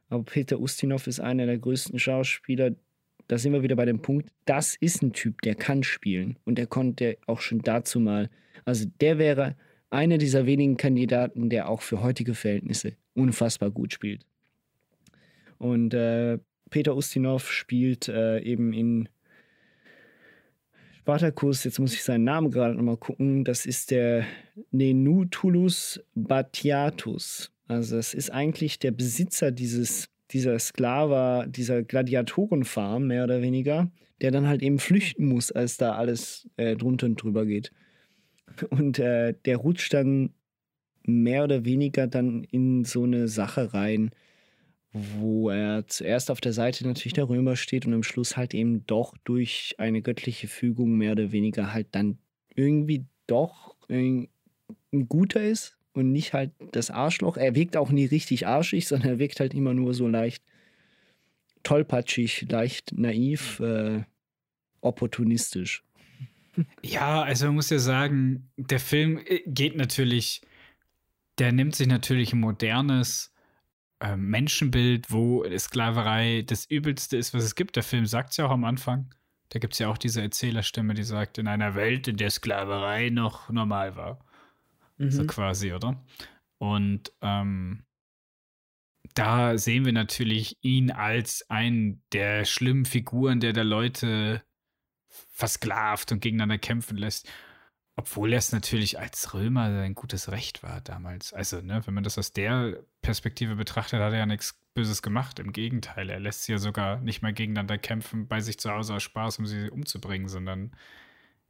Aber Peter Ustinov ist einer der größten Schauspieler. Da sind wir wieder bei dem Punkt, das ist ein Typ, der kann spielen. Und der konnte auch schon dazu mal. Also der wäre einer dieser wenigen Kandidaten, der auch für heutige Verhältnisse unfassbar gut spielt. Und äh, Peter Ustinov spielt äh, eben in Spartacus, jetzt muss ich seinen Namen gerade nochmal gucken, das ist der Nenutulus Batiatus. Also es ist eigentlich der Besitzer dieses, dieser Sklava, dieser Gladiatorenfarm, mehr oder weniger, der dann halt eben flüchten muss, als da alles äh, drunter und drüber geht. Und äh, der rutscht dann mehr oder weniger dann in so eine Sache rein, wo er zuerst auf der Seite natürlich der Römer steht und am Schluss halt eben doch durch eine göttliche Fügung mehr oder weniger halt dann irgendwie doch ein guter ist und nicht halt das Arschloch. Er wirkt auch nie richtig arschig, sondern er wirkt halt immer nur so leicht tollpatschig, leicht naiv, äh, opportunistisch. Ja, also man muss ja sagen, der Film äh, geht natürlich, der nimmt sich natürlich ein modernes äh, Menschenbild, wo Sklaverei das Übelste ist, was es gibt. Der Film sagt es ja auch am Anfang. Da gibt es ja auch diese Erzählerstimme, die sagt, in einer Welt, in der Sklaverei noch normal war. So quasi, oder? Und ähm, da sehen wir natürlich ihn als einen der schlimmen Figuren, der da Leute versklavt und gegeneinander kämpfen lässt. Obwohl er es natürlich als Römer ein gutes Recht war damals. Also, ne, wenn man das aus der Perspektive betrachtet, hat er ja nichts Böses gemacht. Im Gegenteil, er lässt sie ja sogar nicht mal gegeneinander kämpfen bei sich zu Hause aus Spaß, um sie umzubringen, sondern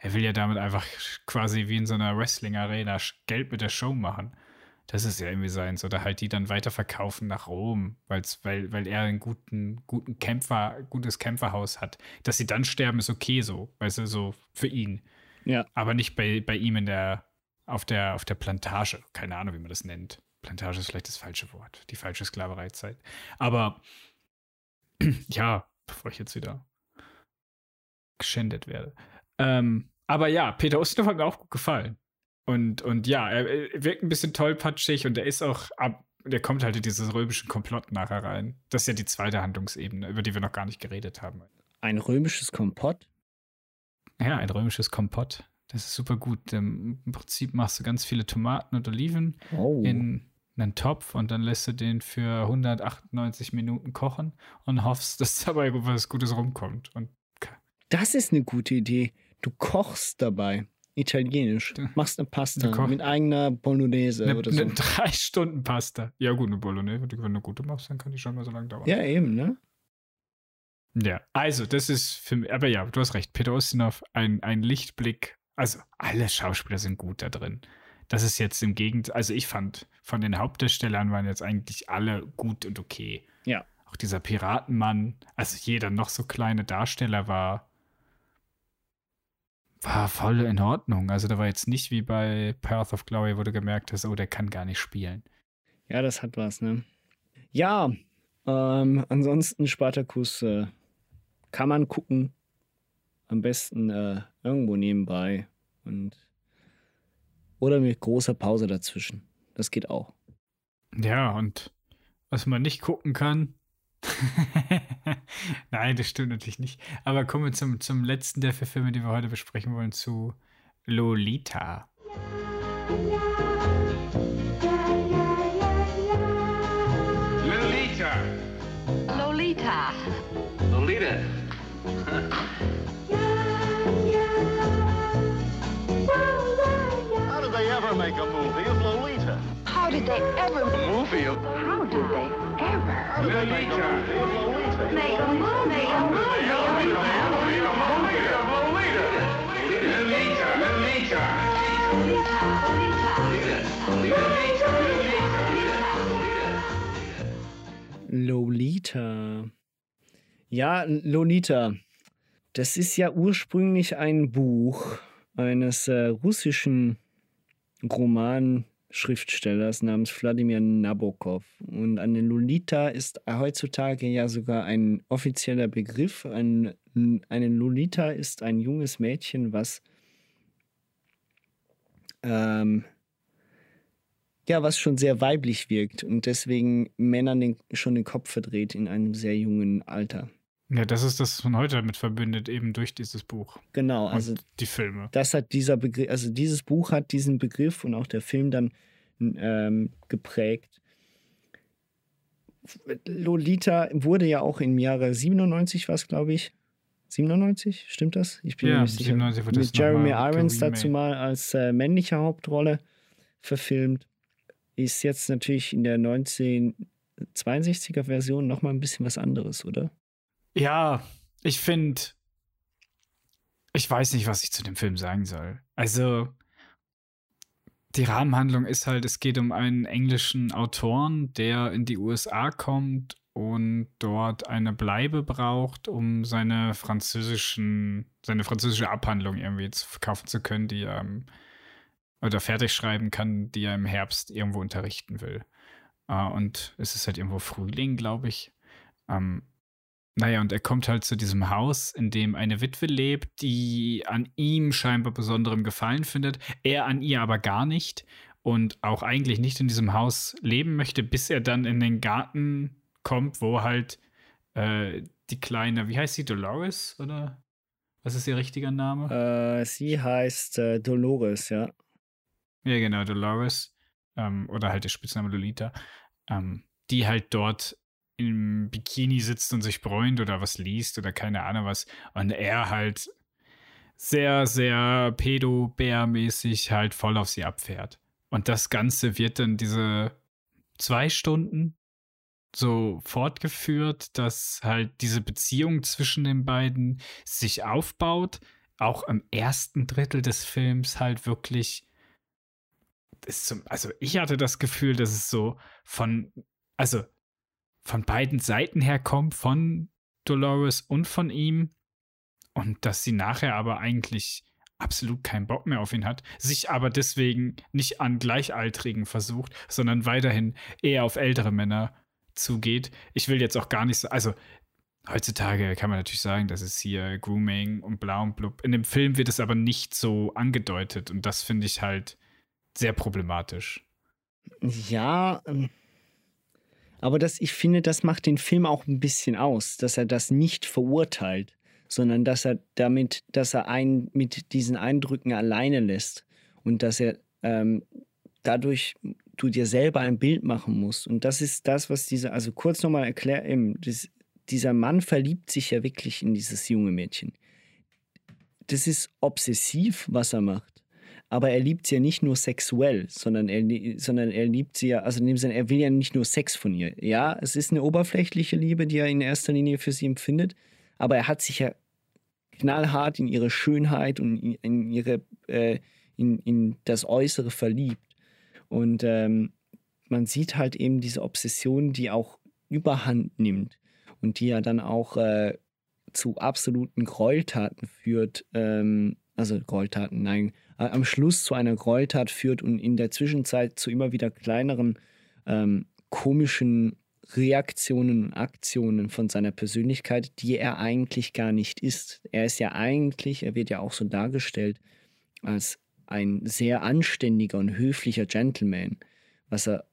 Er will ja damit einfach quasi wie in so einer Wrestling-Arena Geld mit der Show machen. Das ist ja irgendwie seins. Oder halt die dann weiterverkaufen nach Rom, weil's, weil, weil er einen guten, guten Kämpfer, gutes Kämpferhaus hat. Dass sie dann sterben, ist okay so, weißt du, so für ihn. Ja. Aber nicht bei, bei ihm in der, auf der, auf der Plantage. Keine Ahnung, wie man das nennt. Plantage ist vielleicht das falsche Wort. Die falsche Sklavereizeit. Aber ja, bevor ich jetzt wieder geschändet werde. Ähm, aber ja, Peter Ustinov hat mir auch gut gefallen. Und, und ja, er, er wirkt ein bisschen tollpatschig und er ist auch ab, der kommt halt in dieses römische Komplott nachher rein. Das ist ja die zweite Handlungsebene, über die wir noch gar nicht geredet haben. Ein römisches Kompott? Ja, ein römisches Kompott. Das ist super gut. Im Prinzip machst du ganz viele Tomaten und Oliven Oh. in einen Topf und dann lässt du den für 198 Minuten kochen und hoffst, dass dabei was Gutes rumkommt. Und Das ist eine gute Idee. Du kochst dabei. Italienisch. Machst eine Pasta mit eigener Bolognese eine, oder so. eine drei Stunden Pasta. Ja, gut, eine Bolognese, wenn du gute machst, dann kann die schon mal so lange dauern. Ja, eben, ne? Ja, also das ist für mich, aber ja, du hast recht, Peter Ustinov, ein, ein Lichtblick. Also alle Schauspieler sind gut da drin. Das ist jetzt im Gegenteil, also ich fand, von den Hauptdarstellern waren jetzt eigentlich alle gut und okay. Ja. Auch dieser Piratenmann, also jeder noch so kleine Darsteller war, war voll in Ordnung. Also da war jetzt nicht wie bei Path of Glory, wo du gemerkt hast, oh, der kann gar nicht spielen. Ja, das hat was, ne? Ja, ähm, ansonsten Spartacus äh, kann man gucken. Am besten äh, irgendwo nebenbei. Und oder mit großer Pause dazwischen. Das geht auch. Ja, und was man nicht gucken kann. Nein, das stimmt natürlich nicht. Aber kommen wir zum, zum letzten der vier Filme, die wir heute besprechen wollen, zu Lolita. Lolita. Lolita. Lolita. How did they ever make a movie of Lolita? How did they ever A movie of How did they ever How did they make a movie of Lolita? make a movie? Make a Lolita. Ja, Lolita. Das ist ja ursprünglich ein Buch eines äh, russischen Romanschriftstellers namens Wladimir Nabokov. Und eine Lolita ist heutzutage ja sogar ein offizieller Begriff. Ein, eine Lolita ist ein junges Mädchen, was ähm, ja, was schon sehr weiblich wirkt und deswegen Männern den, schon den Kopf verdreht in einem sehr jungen Alter. Ja, das ist das, was man heute damit verbindet, eben durch dieses Buch. Genau, also die Filme. das hat dieser Begriff, also dieses Buch hat diesen Begriff und auch der Film dann ähm, geprägt. Lolita wurde ja auch im Jahre 97, was glaube ich. 97, stimmt das? Ich bin Ja, mir nicht sicher. 97 wurde das Mit Jeremy Irons dazu mal als äh, männliche Hauptrolle verfilmt. Ist jetzt natürlich in der 1962er Version nochmal ein bisschen was anderes, oder? Ja, ich finde, ich weiß nicht, was ich zu dem Film sagen soll. Also, die Rahmenhandlung ist halt, es geht um einen englischen Autoren, der in die USA kommt und dort eine Bleibe braucht, um seine französischen, seine französische Abhandlung irgendwie zu verkaufen zu können, die er im- oder fertig schreiben kann, die er im Herbst irgendwo unterrichten will. Äh, und es ist halt irgendwo Frühling, glaube ich. Naja, und er kommt halt zu diesem Haus, in dem eine Witwe lebt, die an ihm scheinbar besonderem Gefallen findet, er an ihr aber gar nicht und auch eigentlich nicht in diesem Haus leben möchte, bis er dann in den Garten kommt, wo halt äh, die kleine, wie heißt sie, Dolores oder was ist ihr richtiger Name? Äh, sie heißt äh, Dolores, ja. Ja, genau, Dolores. Ähm, oder halt der Spitzname Lolita. Ähm, die halt dort im Bikini sitzt und sich bräunt oder was liest oder keine Ahnung was. Und er halt sehr, sehr pedo-bär-mäßig halt voll auf sie abfährt. Und das Ganze wird dann diese zwei Stunden so fortgeführt, dass halt diese Beziehung zwischen den beiden sich aufbaut, auch im ersten Drittel des Films halt wirklich. Zum, also ich hatte das Gefühl, dass es so von, also von beiden Seiten her kommt, von Dolores und von ihm. Und dass sie nachher aber eigentlich absolut keinen Bock mehr auf ihn hat, sich aber deswegen nicht an Gleichaltrigen versucht, sondern weiterhin eher auf ältere Männer zugeht. Ich will jetzt auch gar nicht so, also heutzutage kann man natürlich sagen, das ist hier Grooming und blau und blub. In dem Film wird es aber nicht so angedeutet und das finde ich halt sehr problematisch. Ja, ähm, aber das, ich finde, das macht den Film auch ein bisschen aus, dass er das nicht verurteilt, sondern dass er damit, dass er einen mit diesen Eindrücken alleine lässt und dass er ähm, dadurch du dir selber ein Bild machen musst. Und das ist das, was diese, also kurz nochmal erklären, dieser Mann verliebt sich ja wirklich in dieses junge Mädchen. Das ist obsessiv, was er macht. Aber er liebt sie ja nicht nur sexuell, sondern er, sondern er liebt sie ja, also in dem Sinne, er will ja nicht nur Sex von ihr. Ja, es ist eine oberflächliche Liebe, die er in erster Linie für sie empfindet, aber er hat sich ja knallhart in ihre Schönheit und in, ihre, äh, in, in das Äußere verliebt. Und ähm, man sieht halt eben diese Obsession, die auch überhand nimmt und die ja dann auch äh, zu absoluten Gräueltaten führt. Ähm, also Gräueltaten, nein, am Schluss zu einer Gräueltat führt und in der Zwischenzeit zu immer wieder kleineren ähm, komischen Reaktionen und Aktionen von seiner Persönlichkeit, die er eigentlich gar nicht ist. Er ist ja eigentlich, er wird ja auch so dargestellt als ein sehr anständiger und höflicher Gentleman, was er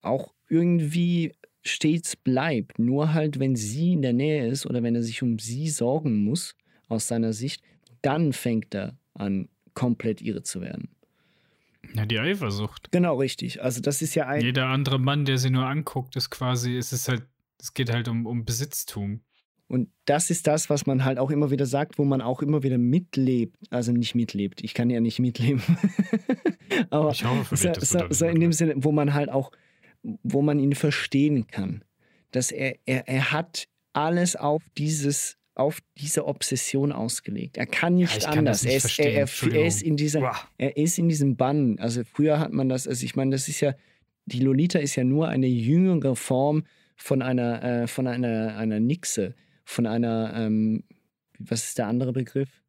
auch irgendwie stets bleibt. Nur halt, wenn sie in der Nähe ist oder wenn er sich um sie sorgen muss, aus seiner Sicht, dann fängt er an, komplett irre zu werden. Ja, die Eifersucht. Genau, richtig. Also das ist ja ein. Jeder andere Mann, der sie nur anguckt, ist quasi, es ist halt, es geht halt um, um Besitztum. Und das ist das, was man halt auch immer wieder sagt, wo man auch immer wieder mitlebt. Also nicht mitlebt. Ich kann ja nicht mitleben. Aber ich hoffe, so, so, so in dem Sinne, wo man halt auch, wo man ihn verstehen kann. Dass er, er, er hat alles auf dieses auf diese Obsession ausgelegt. Er kann nicht ja, anders. Nicht er, ist, er, er, er, ist in dieser, er ist in diesem Bann. Also früher hat man das, also ich meine, das ist ja, die Lolita ist ja nur eine jüngere Form von einer, äh, von einer, einer Nixe von einer, ähm, was ist der andere Begriff?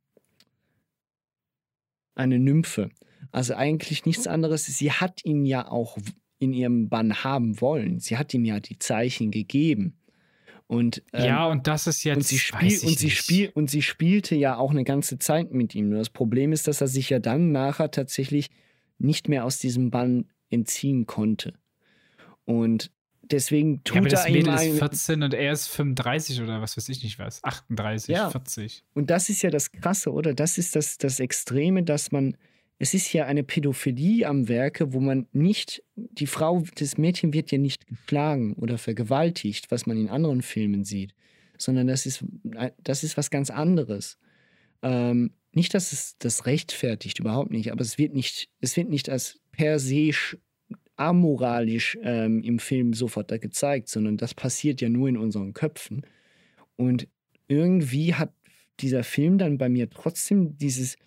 Eine Nymphe. Also eigentlich nichts anderes. Sie hat ihn ja auch in ihrem Bann haben wollen. Sie hat ihm ja die Zeichen gegeben. Und, ähm, ja, und das ist jetzt. Und sie, spiel, und, sie spiel, und sie spielte ja auch eine ganze Zeit mit ihm. Nur das Problem ist, dass er sich ja dann nachher tatsächlich nicht mehr aus diesem Bann entziehen konnte. Und deswegen tut ja, aber das er Mädel ihm ist 14 und er ist 35 oder was weiß ich nicht was. 38, Ja. 40. Und das ist ja das Krasse, oder? Das ist das, das Extreme, dass man, es ist ja eine Pädophilie am Werke, wo man nicht, die Frau, das Mädchen wird ja nicht geschlagen oder vergewaltigt, was man in anderen Filmen sieht, sondern das ist, das ist was ganz anderes. Ähm, nicht, dass es das rechtfertigt, überhaupt nicht, aber es wird nicht, es wird nicht als per se sch- amoralisch ähm, im Film sofort da gezeigt, sondern das passiert ja nur in unseren Köpfen. Und irgendwie hat dieser Film dann bei mir trotzdem dieses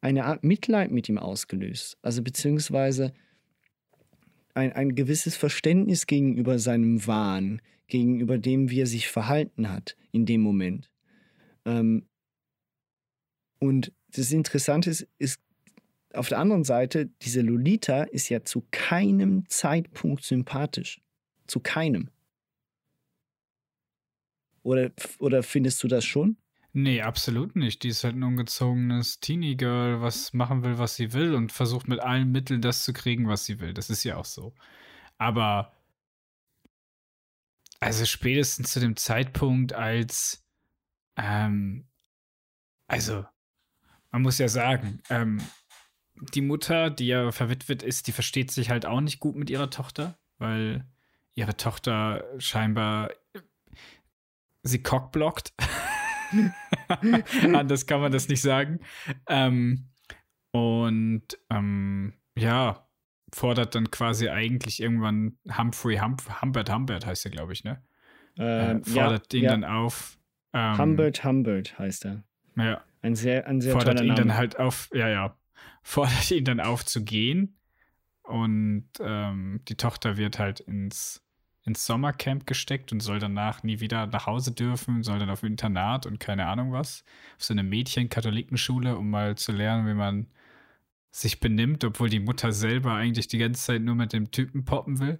eine Art Mitleid mit ihm ausgelöst. Also beziehungsweise ein, ein gewisses Verständnis gegenüber seinem Wahn, gegenüber dem, wie er sich verhalten hat in dem Moment. Ähm, und das Interessante ist, ist, auf der anderen Seite, diese Lolita ist ja zu keinem Zeitpunkt sympathisch. Zu keinem. Oder, oder findest du das schon? Nee, absolut nicht. Die ist halt ein ungezogenes Teenie-Girl, was machen will, was sie will und versucht mit allen Mitteln das zu kriegen, was sie will. Das ist ja auch so. Aber also spätestens zu dem Zeitpunkt, als ähm, also man muss ja sagen, ähm, die Mutter, die ja verwitwet ist, die versteht sich halt auch nicht gut mit ihrer Tochter, weil ihre Tochter scheinbar sie cockblockt. Anders kann man das nicht sagen. Ähm, und ähm, ja, fordert dann quasi eigentlich irgendwann Humphrey Hump Humbert Humbert heißt er, glaube ich, ne? Ähm, äh, fordert ja, ihn ja. dann auf. Ähm, Humbert Humbert heißt er. Ja. Ein sehr, ein sehr fordert ihn Name. dann halt auf, ja, ja, fordert ihn dann auf zu gehen. Und ähm, die Tochter wird halt ins, ins Sommercamp gesteckt und soll danach nie wieder nach Hause dürfen, soll dann auf Internat und keine Ahnung was. Auf so eine Mädchen-Katholikenschule, um mal zu lernen, wie man sich benimmt, obwohl die Mutter selber eigentlich die ganze Zeit nur mit dem Typen poppen will.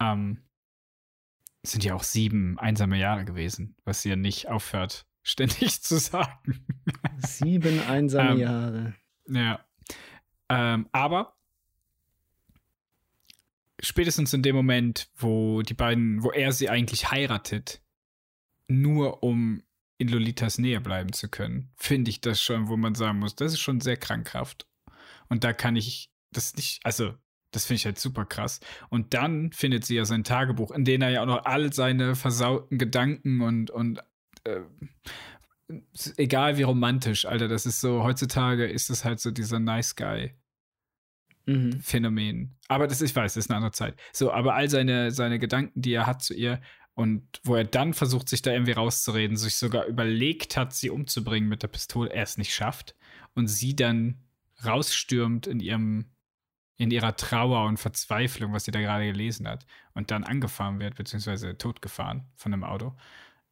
Ähm, sind ja auch sieben einsame Jahre gewesen, was sie ja nicht aufhört, ständig zu sagen. Sieben einsame Ähm, Jahre. Ja. Ähm, aber spätestens in dem Moment, wo die beiden, wo er sie eigentlich heiratet, nur um in Lolitas Nähe bleiben zu können, finde ich das schon, wo man sagen muss, das ist schon sehr krankhaft. Und da kann ich das nicht, also das finde ich halt super krass. Und dann findet sie ja sein Tagebuch, in dem er ja auch noch all seine versauten Gedanken und, und äh, egal wie romantisch, Alter, das ist so, heutzutage ist es halt so dieser Nice Guy. Mhm. Phänomen. Aber das, ich weiß, das ist eine andere Zeit. So, aber all seine, seine Gedanken, die er hat zu ihr und wo er dann versucht, sich da irgendwie rauszureden, sich sogar überlegt hat, sie umzubringen mit der Pistole, er es nicht schafft und sie dann rausstürmt in ihrem, in ihrer Trauer und Verzweiflung, was sie da gerade gelesen hat, und dann angefahren wird, beziehungsweise totgefahren von einem Auto.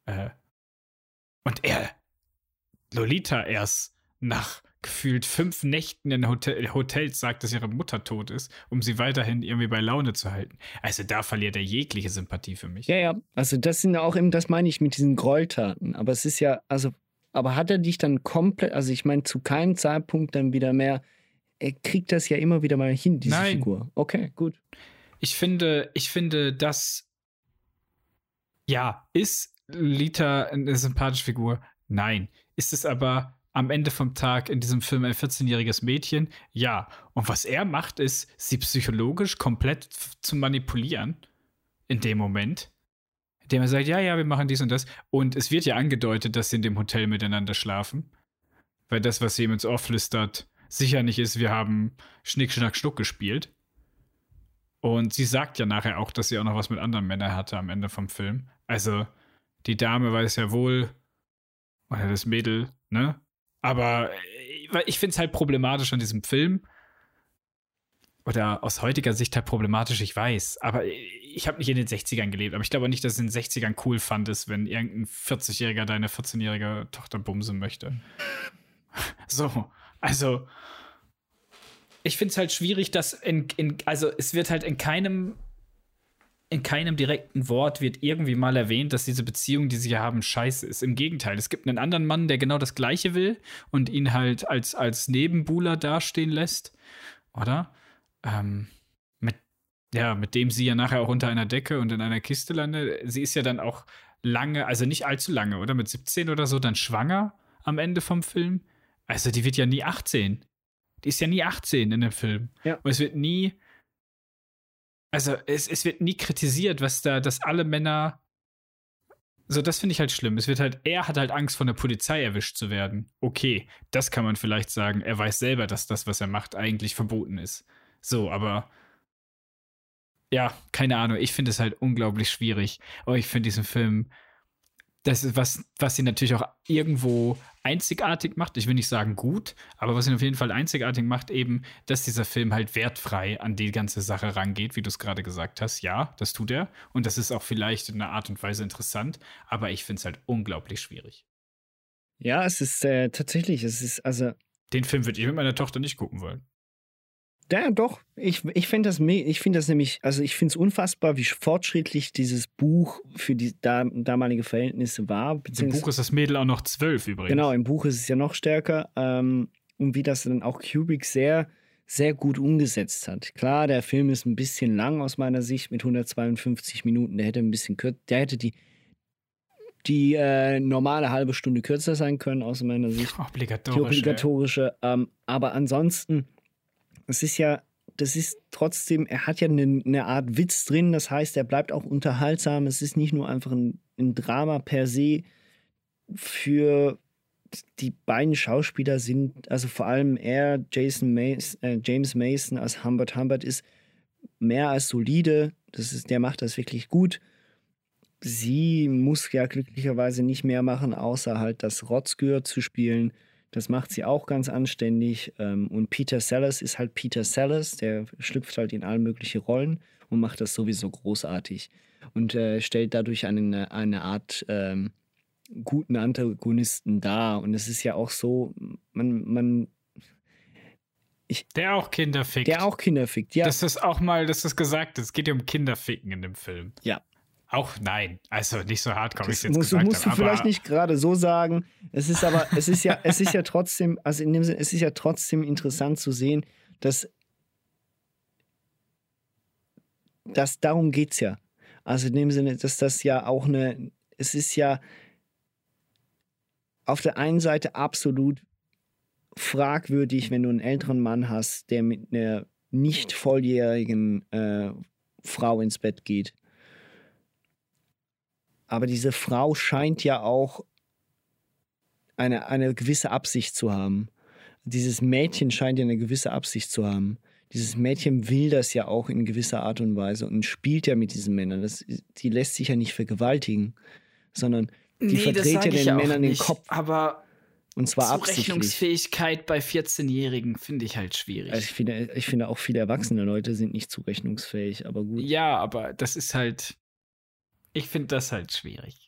Äh, und er, Lolita erst nach gefühlt fünf Nächten in Hotel, Hotels sagt, dass ihre Mutter tot ist, um sie weiterhin irgendwie bei Laune zu halten. Also da verliert er jegliche Sympathie für mich. Ja, ja. Also das sind auch eben, das meine ich mit diesen Gräueltaten. Aber es ist ja, also, aber hat er dich dann komplett, also ich meine, zu keinem Zeitpunkt dann wieder mehr, er kriegt das ja immer wieder mal hin, diese Nein. Figur. Okay, gut. Ich finde, ich finde, dass ja, ist Lita eine sympathische Figur? Nein. Ist es aber am Ende vom Tag in diesem Film ein 14-jähriges Mädchen? Ja. Und was er macht, ist, sie psychologisch komplett zu manipulieren in dem Moment. Indem er sagt, ja, ja, wir machen dies und das. Und es wird ja angedeutet, dass sie in dem Hotel miteinander schlafen. Weil das, was sie ihm ins Ohr flüstert, sicher nicht ist, wir haben Schnick, Schnack, Schnuck gespielt. Und sie sagt ja nachher auch, dass sie auch noch was mit anderen Männern hatte am Ende vom Film. Also, die Dame weiß ja wohl, oder das Mädel, ne? Aber äh, ich finde es halt problematisch an diesem Film. Oder aus heutiger Sicht halt problematisch, ich weiß. Aber ich habe nicht in den 60ern gelebt. Aber ich glaube nicht, dass es in den 60ern cool fandest, wenn irgendein 40-Jähriger deine 14-jährige Tochter bumsen möchte. So, also ich finde es halt schwierig, dass in, in, also es wird halt in keinem, in keinem direkten Wort wird irgendwie mal erwähnt, dass diese Beziehung, die sie hier haben, scheiße ist. Im Gegenteil, es gibt einen anderen Mann, der genau das Gleiche will und ihn halt als, als Nebenbuhler dastehen lässt, oder? Ähm, mit, ja, mit dem sie ja nachher auch unter einer Decke und in einer Kiste landet. Sie ist ja dann auch lange, also nicht allzu lange, oder? Mit 17 oder so, dann schwanger am Ende vom Film. Also die wird ja nie 18. Die ist ja nie 18 in dem Film. Ja. Und es wird nie, also es, es wird nie kritisiert, was da, dass alle Männer, so das finde ich halt schlimm. Es wird halt, er hat halt Angst von der Polizei erwischt zu werden. Okay, das kann man vielleicht sagen. Er weiß selber, dass das, was er macht, eigentlich verboten ist. So, aber ja, keine Ahnung. Ich finde es halt unglaublich schwierig. Aber ich finde diesen Film, das ist was, was ihn natürlich auch irgendwo einzigartig macht. Ich will nicht sagen gut, aber was ihn auf jeden Fall einzigartig macht, eben, dass dieser Film halt wertfrei an die ganze Sache rangeht, wie du es gerade gesagt hast. Ja, das tut er. Und das ist auch vielleicht in einer Art und Weise interessant, aber ich finde es halt unglaublich schwierig. Ja, es ist äh, tatsächlich, es ist, also, Den Film würde ich mit meiner Tochter nicht gucken wollen. Ja, doch, ich, ich finde das, ich finde das nämlich, also ich finde es unfassbar, wie fortschrittlich dieses Buch für die da, damalige Verhältnisse war. Im Buch ist das Mädel auch noch zwölf übrigens. Genau, im Buch ist es ja noch stärker. Ähm, und wie das dann auch Kubrick sehr, sehr gut umgesetzt hat. Klar, der Film ist ein bisschen lang aus meiner Sicht mit 152 Minuten. Der hätte ein bisschen kürzer, der hätte die, die äh, normale halbe Stunde kürzer sein können, aus meiner Sicht. Die Obligatorisch. ey. obligatorische. Ähm, aber ansonsten, es ist ja, das ist trotzdem, er hat ja eine, eine Art Witz drin. Das heißt, er bleibt auch unterhaltsam. Es ist nicht nur einfach ein, ein Drama per se. Für die beiden Schauspieler sind, also vor allem er, Jason Mason, äh, James Mason als Humbert Humbert ist mehr als solide. Das ist, der macht das wirklich gut. Sie muss ja glücklicherweise nicht mehr machen, außer halt das Rotzgür zu spielen. Das macht sie auch ganz anständig. Ähm, und Peter Sellers ist halt Peter Sellers, der schlüpft halt in alle möglichen Rollen und macht das sowieso großartig. Und äh, stellt dadurch eine, eine Art ähm, guten Antagonisten dar. Und es ist ja auch so, man, man ich, der auch Kinder fickt. Der auch Kinder fickt, ja. Das ist auch mal, dass das gesagt ist. Es geht ja um Kinderficken in dem Film. Ja. Auch nein, also nicht so hardcore, wie ich Das jetzt musst, gesagt musst du habe. vielleicht aber nicht gerade so sagen. Es ist aber, es ist ja, es ist ja trotzdem, also in dem Sinne, es ist ja trotzdem interessant zu sehen, dass, dass darum geht es ja. Also in dem Sinne, dass das ja auch eine, es ist ja auf der einen Seite absolut fragwürdig, wenn du einen älteren Mann hast, der mit einer nicht volljährigen äh, Frau ins Bett geht. Aber diese Frau scheint ja auch eine, eine gewisse Absicht zu haben. Dieses Mädchen scheint ja eine gewisse Absicht zu haben. Dieses Mädchen will das ja auch in gewisser Art und Weise und spielt ja mit diesen Männern. Das, die lässt sich ja nicht vergewaltigen, sondern die Nee, verdreht ja den Männern den nicht, Kopf. Aber Und zwar. Zurechnungsfähigkeit bei 14-Jährigen finde ich halt schwierig. Also ich, finde, ich finde auch viele erwachsene Leute sind nicht zurechnungsfähig, aber gut. ja, aber das ist halt. Ich finde das halt schwierig.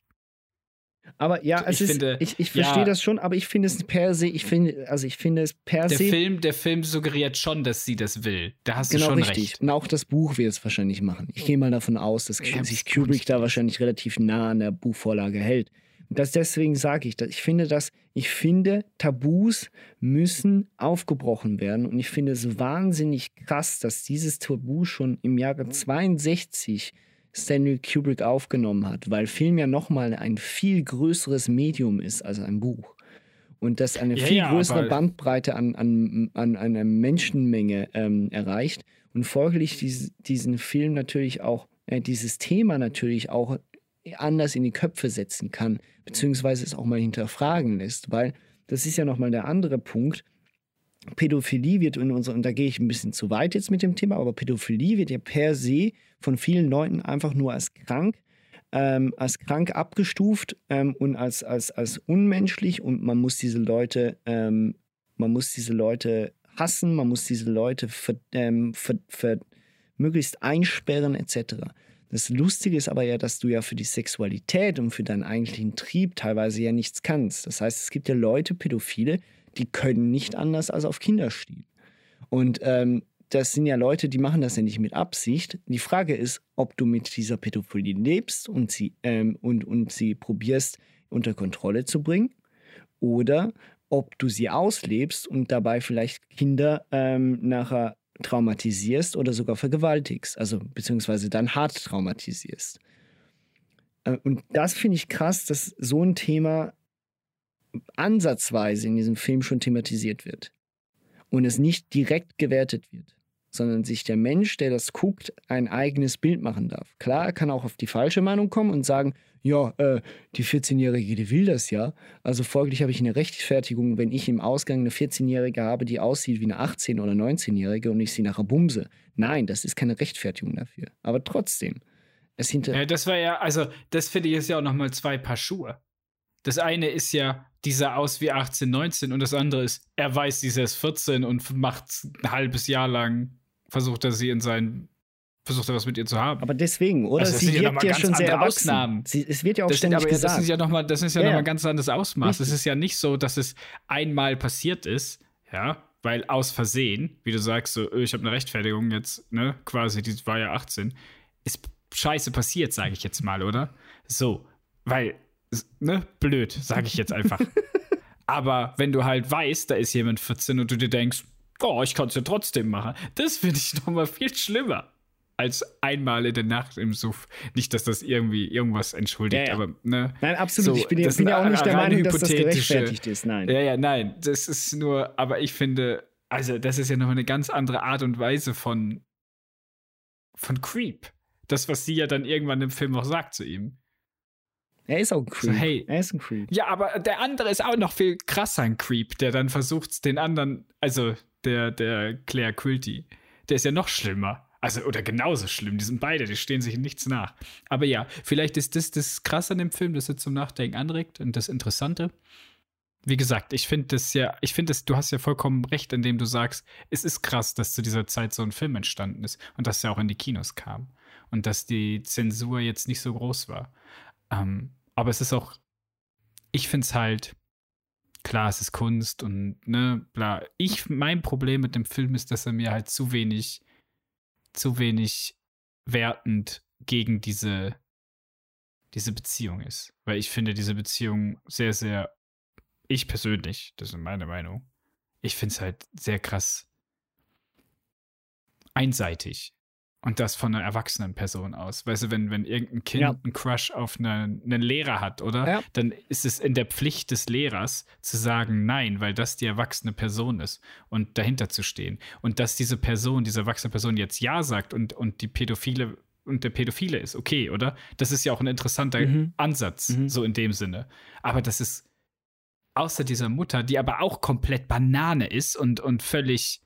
Aber ja, Ich ist, finde, ich, ich verstehe ja. das schon, aber ich finde es per se, ich finde, also ich finde es per Der se Film, der Film suggeriert schon, dass sie das will. Da hast genau du schon richtig. recht. Und auch das Buch wird es wahrscheinlich machen. Ich gehe mal davon aus, dass hab's sich Kubrick da wahrscheinlich relativ nah an der Buchvorlage hält. Und das deswegen sage ich, dass ich finde, dass ich finde, Tabus müssen aufgebrochen werden. Und ich finde es wahnsinnig krass, dass dieses Tabu schon im Jahre 62 Stanley Kubrick aufgenommen hat, weil Film ja nochmal ein viel größeres Medium ist als ein Buch. Und das eine Ja, viel ja, größere Bandbreite an, an, an einer Menschenmenge ähm, erreicht und folglich dies, diesen Film natürlich auch, äh, dieses Thema natürlich auch anders in die Köpfe setzen kann, beziehungsweise es auch mal hinterfragen lässt, weil das ist ja nochmal der andere Punkt. Pädophilie wird in unserer, und da gehe ich ein bisschen zu weit jetzt mit dem Thema, aber Pädophilie wird ja per se von vielen Leuten einfach nur als krank, ähm, als krank abgestuft ähm, und als, als, als unmenschlich und man muss diese Leute, ähm, man muss diese Leute hassen, man muss diese Leute ver, ähm, ver, ver, möglichst einsperren etc. Das Lustige ist aber ja, dass du ja für die Sexualität und für deinen eigentlichen Trieb teilweise ja nichts kannst. Das heißt, es gibt ja Leute, Pädophile, die können nicht anders als auf Kinder stehen. Und ähm, das sind ja Leute, die machen das ja nicht mit Absicht. Die Frage ist, ob du mit dieser Pädophilie lebst und sie, ähm, und, und sie probierst unter Kontrolle zu bringen oder ob du sie auslebst und dabei vielleicht Kinder ähm, nachher traumatisierst oder sogar vergewaltigst, also beziehungsweise dann hart traumatisierst. Äh, Und das finde ich krass, dass so ein Thema ansatzweise in diesem Film schon thematisiert wird und es nicht direkt gewertet wird, sondern sich der Mensch, der das guckt, ein eigenes Bild machen darf. Klar, er kann auch auf die falsche Meinung kommen und sagen, ja, äh, die 14-Jährige, die will das ja. Also folglich habe ich eine Rechtfertigung, wenn ich im Ausgang eine 14-Jährige habe, die aussieht wie eine 18- oder 19-Jährige und ich sie nachher bumse. Nein, das ist keine Rechtfertigung dafür. Aber trotzdem, es hinter... Ja, das war ja, also, das finde ich ist ja auch nochmal zwei Paar Schuhe. Das eine ist ja, dieser aus wie 18, 19 und das andere ist, er weiß, dieser ist 14 und macht ein halbes Jahr lang, versucht er sie in sein, versucht er was mit ihr zu haben. Aber deswegen, oder? Also das sie ja wirkt ja ganz schon sehr erwachsen. Ausnahmen. Sie, es wird ja auch das sind ständig aber ja, gesagt. das ist ja nochmal, das ist ja, Ja, noch ja. mal ein ganz anderes Ausmaß. Es ist ja nicht so, dass es einmal passiert ist, ja, weil aus Versehen, wie du sagst, so, öh, ich habe eine Rechtfertigung jetzt, ne, quasi, die war ja 18, ist scheiße passiert, sage ich jetzt mal, oder? So, weil, ne, blöd, sage ich jetzt einfach. Aber wenn du halt weißt, da ist jemand 14 und du dir denkst, oh, ich kann es ja trotzdem machen, das finde ich nochmal viel schlimmer als einmal in der Nacht im Suff. Nicht, dass das irgendwie irgendwas entschuldigt, Ja, ja. aber ne. Nein, absolut. So, ich bin, ja- bin ja auch nicht der Meinung, dass das gerechtfertigt ist. Nein. Ja, ja, nein. Das ist nur, aber ich finde, also das ist ja noch eine ganz andere Art und Weise von, von Creep. Das, was sie ja dann irgendwann im Film auch sagt zu ihm. Er ist auch ein Creep. So, hey. Er ist ein Creep. Ja, aber der andere ist auch noch viel krasser ein Creep, der dann versucht, den anderen, also der, der Claire Quilty, der ist ja noch schlimmer. Also, oder genauso schlimm. Die sind beide, die stehen sich in nichts nach. Aber ja, vielleicht ist das das Krasse an dem Film, das jetzt zum Nachdenken anregt und das Interessante. wie gesagt, ich finde das ja, ich finde es, du hast ja vollkommen recht, indem du sagst, es ist krass, dass zu dieser Zeit so ein Film entstanden ist und dass er auch in die Kinos kam und dass die Zensur jetzt nicht so groß war. Ähm, aber es ist auch, ich finde es halt, klar, es ist Kunst und ne, bla. Ich, mein Problem mit dem Film ist, dass er mir halt zu wenig, zu wenig wertend gegen diese, diese Beziehung ist. Weil ich finde diese Beziehung sehr, sehr, ich persönlich, das ist meine Meinung, ich finde es halt sehr krass einseitig. Und das von einer erwachsenen Person aus. Weißt du, wenn, wenn irgendein Kind Ja. einen Crush auf eine, einen Lehrer hat, oder? Ja. Dann ist es in der Pflicht des Lehrers zu sagen Nein, weil das die erwachsene Person ist und dahinter zu stehen. Und dass diese Person, diese erwachsene Person jetzt Ja sagt und, und die Pädophile und der Pädophile ist, okay, oder? Das ist ja auch ein interessanter Mhm. Ansatz, so in dem Sinne. Aber das ist außer dieser Mutter, die aber auch komplett Banane ist und, und völlig,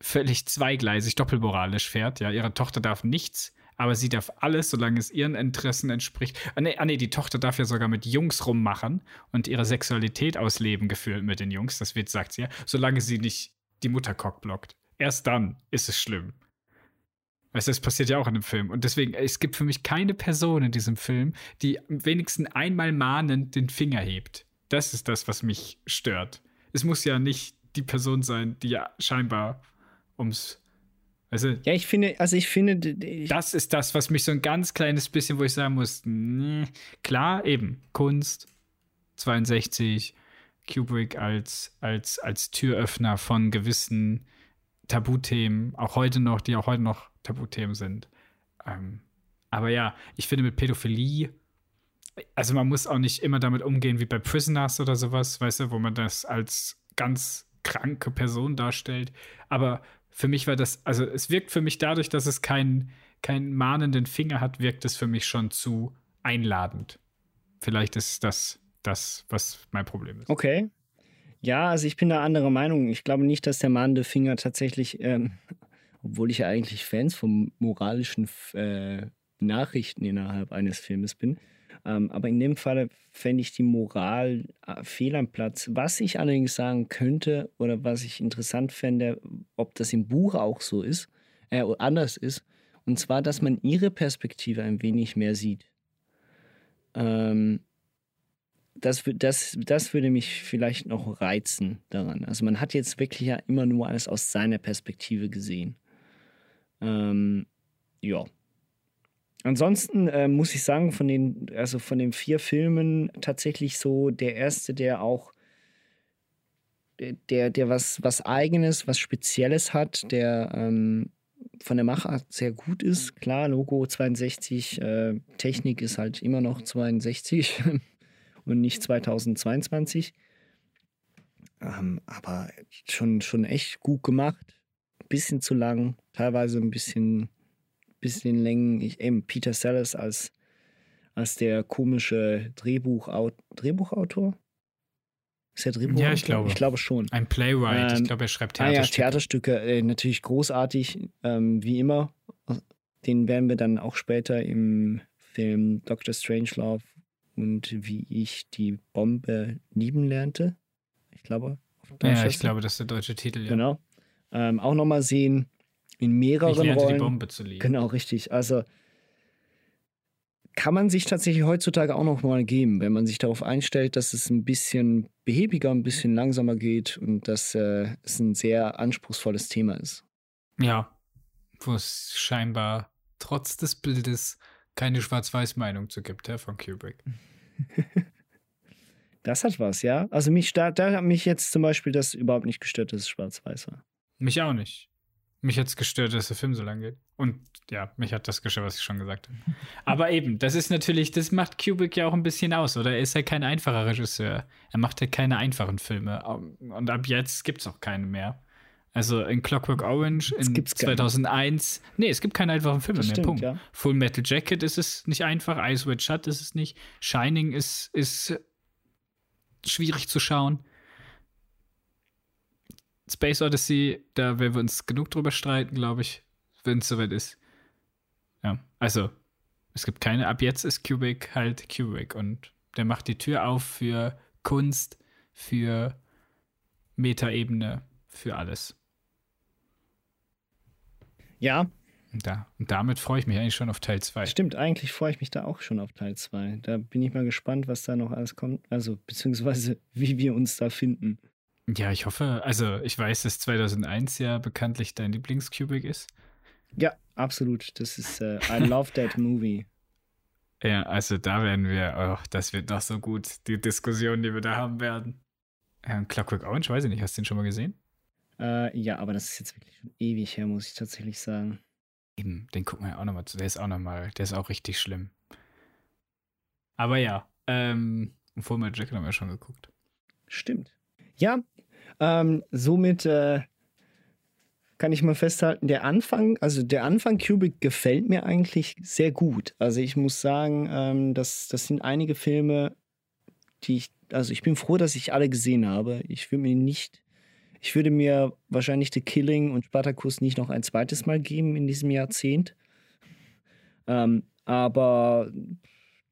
völlig zweigleisig, doppelmoralisch fährt. Ja, ihre Tochter darf nichts, aber sie darf alles, solange es ihren Interessen entspricht. Ah nee, ah, nee, die Tochter darf ja sogar mit Jungs rummachen und ihre Sexualität ausleben, gefühlt mit den Jungs. Das wird, sagt sie ja, solange sie nicht die Mutter cockblockt. Erst dann ist es schlimm. Weißt du, das passiert ja auch in dem Film. Und deswegen, es gibt für mich keine Person in diesem Film, die wenigstens einmal mahnend den Finger hebt. Das ist das, was mich stört. Es muss ja nicht die Person sein, die ja scheinbar ums. Du, Ja, ich finde, also ich finde, d- das ist das, was mich so ein ganz kleines bisschen, wo ich sagen muss, nee, klar, eben, Kunst, 62, Kubrick als, als, als Türöffner von gewissen Tabuthemen, auch heute noch, die auch heute noch Tabuthemen sind. Ähm, aber ja, ich finde mit Pädophilie, also man muss auch nicht immer damit umgehen wie bei Prisoners oder sowas, weißt du, wo man das als ganz kranke Person darstellt. Aber für mich war das, also es wirkt für mich dadurch, dass es keinen keinen mahnenden Finger hat, wirkt es für mich schon zu einladend. Vielleicht ist das das, was mein Problem ist. Okay. Ja, also ich bin da anderer Meinung. Ich glaube nicht, dass der mahnende Finger tatsächlich, ähm, obwohl ich ja eigentlich Fans von moralischen äh, Nachrichten innerhalb eines Filmes bin, ähm, aber in dem Fall fände ich die Moral äh, fehl am Platz. Was ich allerdings sagen könnte oder was ich interessant fände, ob das im Buch auch so ist, äh, anders ist, und zwar, dass man ihre Perspektive ein wenig mehr sieht. Ähm, das, das, das würde mich vielleicht noch reizen daran. Also man hat jetzt wirklich ja immer nur alles aus seiner Perspektive gesehen. Ähm, ja. Ansonsten äh, muss ich sagen, von den, also von den vier Filmen tatsächlich so der erste, der auch der, der was, was Eigenes, was Spezielles hat, der ähm, von der Machart sehr gut ist. Klar, Logo 62, äh, Technik ist halt immer noch 62 und nicht 2022. Ähm, aber schon, schon echt gut gemacht. Bisschen zu lang, teilweise ein bisschen, bisschen Längen. Ich, eben Peter Sellers als, als der komische Drehbuchaut Drehbuchautor. Ist er Drehbuchautor? Ja, ich glaube. Ich glaube schon. Ein Playwright, ich Ähm, glaube, er schreibt Ah ja, Theaterstücke. Theaterstücke, äh, natürlich großartig, ähm, wie immer. Den werden wir dann auch später im Film Dr. Strangelove und wie ich die Bombe lieben lernte. Ich glaube. Ja, ich glaube, das ist der deutsche Titel, ja. Genau. Ähm, auch nochmal sehen in mehreren Ich lernte die Rollen. Bombe zu lieben. Genau, richtig. Also kann man sich tatsächlich heutzutage auch noch mal geben, wenn man sich darauf einstellt, dass es ein bisschen behäbiger, ein bisschen langsamer geht und dass äh, es ein sehr anspruchsvolles Thema ist. Ja, wo es scheinbar trotz des Bildes keine Schwarz-Weiß-Meinung zu gibt, ja, von Kubrick. Das hat was, ja. Also mich da, da hat mich jetzt zum Beispiel das überhaupt nicht gestört, dass es schwarz-weiß war. Mich auch nicht. Mich hat es gestört, dass der Film so lang geht. Und ja, mich hat das gestört, was ich schon gesagt habe. Aber eben, das ist natürlich, das macht Kubrick ja auch ein bisschen aus, oder? Er ist ja kein einfacher Regisseur. Er macht ja keine einfachen Filme. Und ab jetzt gibt es auch keine mehr. Also in Clockwork Orange in gibt's keine. 2001. Nee, es gibt keine einfachen Filme Das mehr. stimmt, Punkt. ja. Full Metal Jacket ist es nicht einfach. Ice White Shut ist es nicht. Shining ist, ist schwierig zu schauen. Space Odyssey, da werden wir uns genug drüber streiten, glaube ich, wenn es soweit ist. Ja, also, es gibt keine, ab jetzt ist Kubrick halt Kubrick und der macht die Tür auf für Kunst, für Metaebene, für alles. Ja. Und, da, und damit freue ich mich eigentlich schon auf Teil 2. Stimmt, eigentlich freue ich mich da auch schon auf Teil 2. Da bin ich mal gespannt, was da noch alles kommt. Also, beziehungsweise, wie wir uns da finden. Ja, ich hoffe, also ich weiß, dass 2001 ja bekanntlich dein Lieblingscubic ist. Ja, absolut. Das ist, äh, I love that movie. Ja, also da werden wir, oh, das wird doch so gut, die Diskussion, die wir da haben werden. Ja, Clockwork Orange, weiß ich nicht, hast du den schon mal gesehen? Äh, ja, aber das ist jetzt wirklich schon ewig her, muss ich tatsächlich sagen. Eben, den gucken wir ja auch nochmal zu. Der ist auch nochmal, der ist auch richtig schlimm. Aber ja, ähm, Full Metal Jacket haben wir schon geguckt. Stimmt. Ja, ähm, somit äh, kann ich mal festhalten, der Anfang, also der Anfang Kubrick gefällt mir eigentlich sehr gut. Also ich muss sagen, ähm, das, das sind einige Filme, die ich, also ich bin froh, dass ich alle gesehen habe. Ich würde mir nicht, ich würde mir wahrscheinlich The Killing und Spartacus nicht noch ein zweites Mal geben in diesem Jahrzehnt. Ähm, aber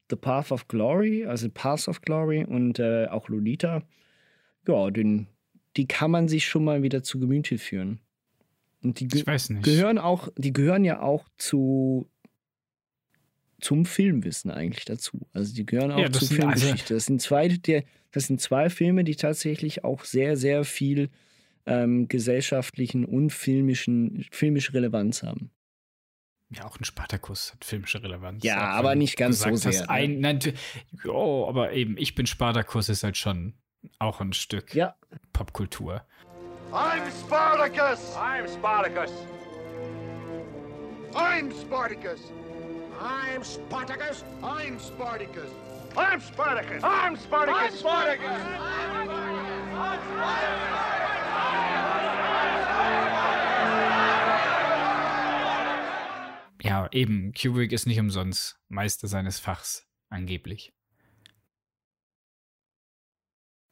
The Path of Glory, also Path of Glory und äh, auch Lolita, ja, den, die kann man sich schon mal wieder zu Gemüte führen. Und die nicht. gehören auch, die gehören ja auch zu zum Filmwissen eigentlich dazu. Also die gehören auch Ja, zur Filmgeschichte. Das sind zwei, der, das sind zwei Filme, die tatsächlich auch sehr, sehr viel ähm, gesellschaftlichen und filmischen, filmische Relevanz haben. Ja, auch ein Spartacus hat filmische Relevanz. Ja, aber nicht ganz so sehr, ne? Ein, nein, oh, aber eben, ich bin Spartacus ist halt schon auch ein Stück Ja. Popkultur. I'm Spartacus! I'm Spartacus! I'm Spartacus! I'm Spartacus! I'm Spartacus! I'm Spartacus! I'm Spartacus! I'm Spartacus! Ja, eben, Kubrick ist nicht umsonst Meister seines Fachs, angeblich.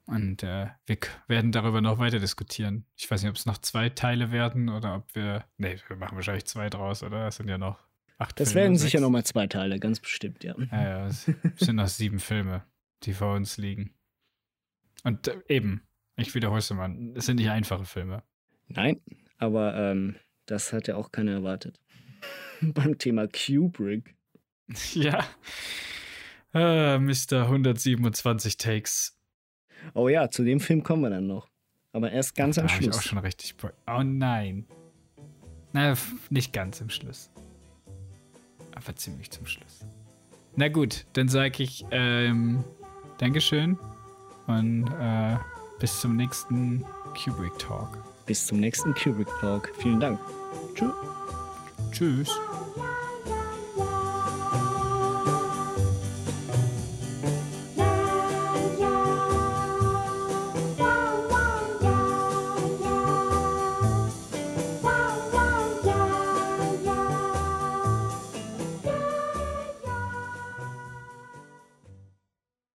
Und äh, wir werden darüber noch weiter diskutieren. Ich weiß nicht, ob es noch zwei Teile werden oder ob wir. Nee, wir machen wahrscheinlich zwei draus, oder? Es sind ja noch acht Das Filme. werden sechs. sicher nochmal zwei Teile, ganz bestimmt, ja. Ja, ja, es sind noch sieben Filme, die vor uns liegen. Und äh, eben, ich wiederhole es mal, es sind nicht einfache Filme. Nein, aber ähm, das hat ja auch keiner erwartet. Beim Thema Kubrick. Ja. Äh, Mr. 127 Takes. Oh ja, zu dem Film kommen wir dann noch. Aber erst ganz da am hab ich auch Schluss. schon richtig. Oh nein. Na, nicht ganz im Schluss. Aber ziemlich zum Schluss. Na gut, dann sage ich ähm, Dankeschön und äh, bis zum nächsten Kubrick Talk. Bis zum nächsten Kubrick Talk. Vielen Dank. Tschüss. Tschüss.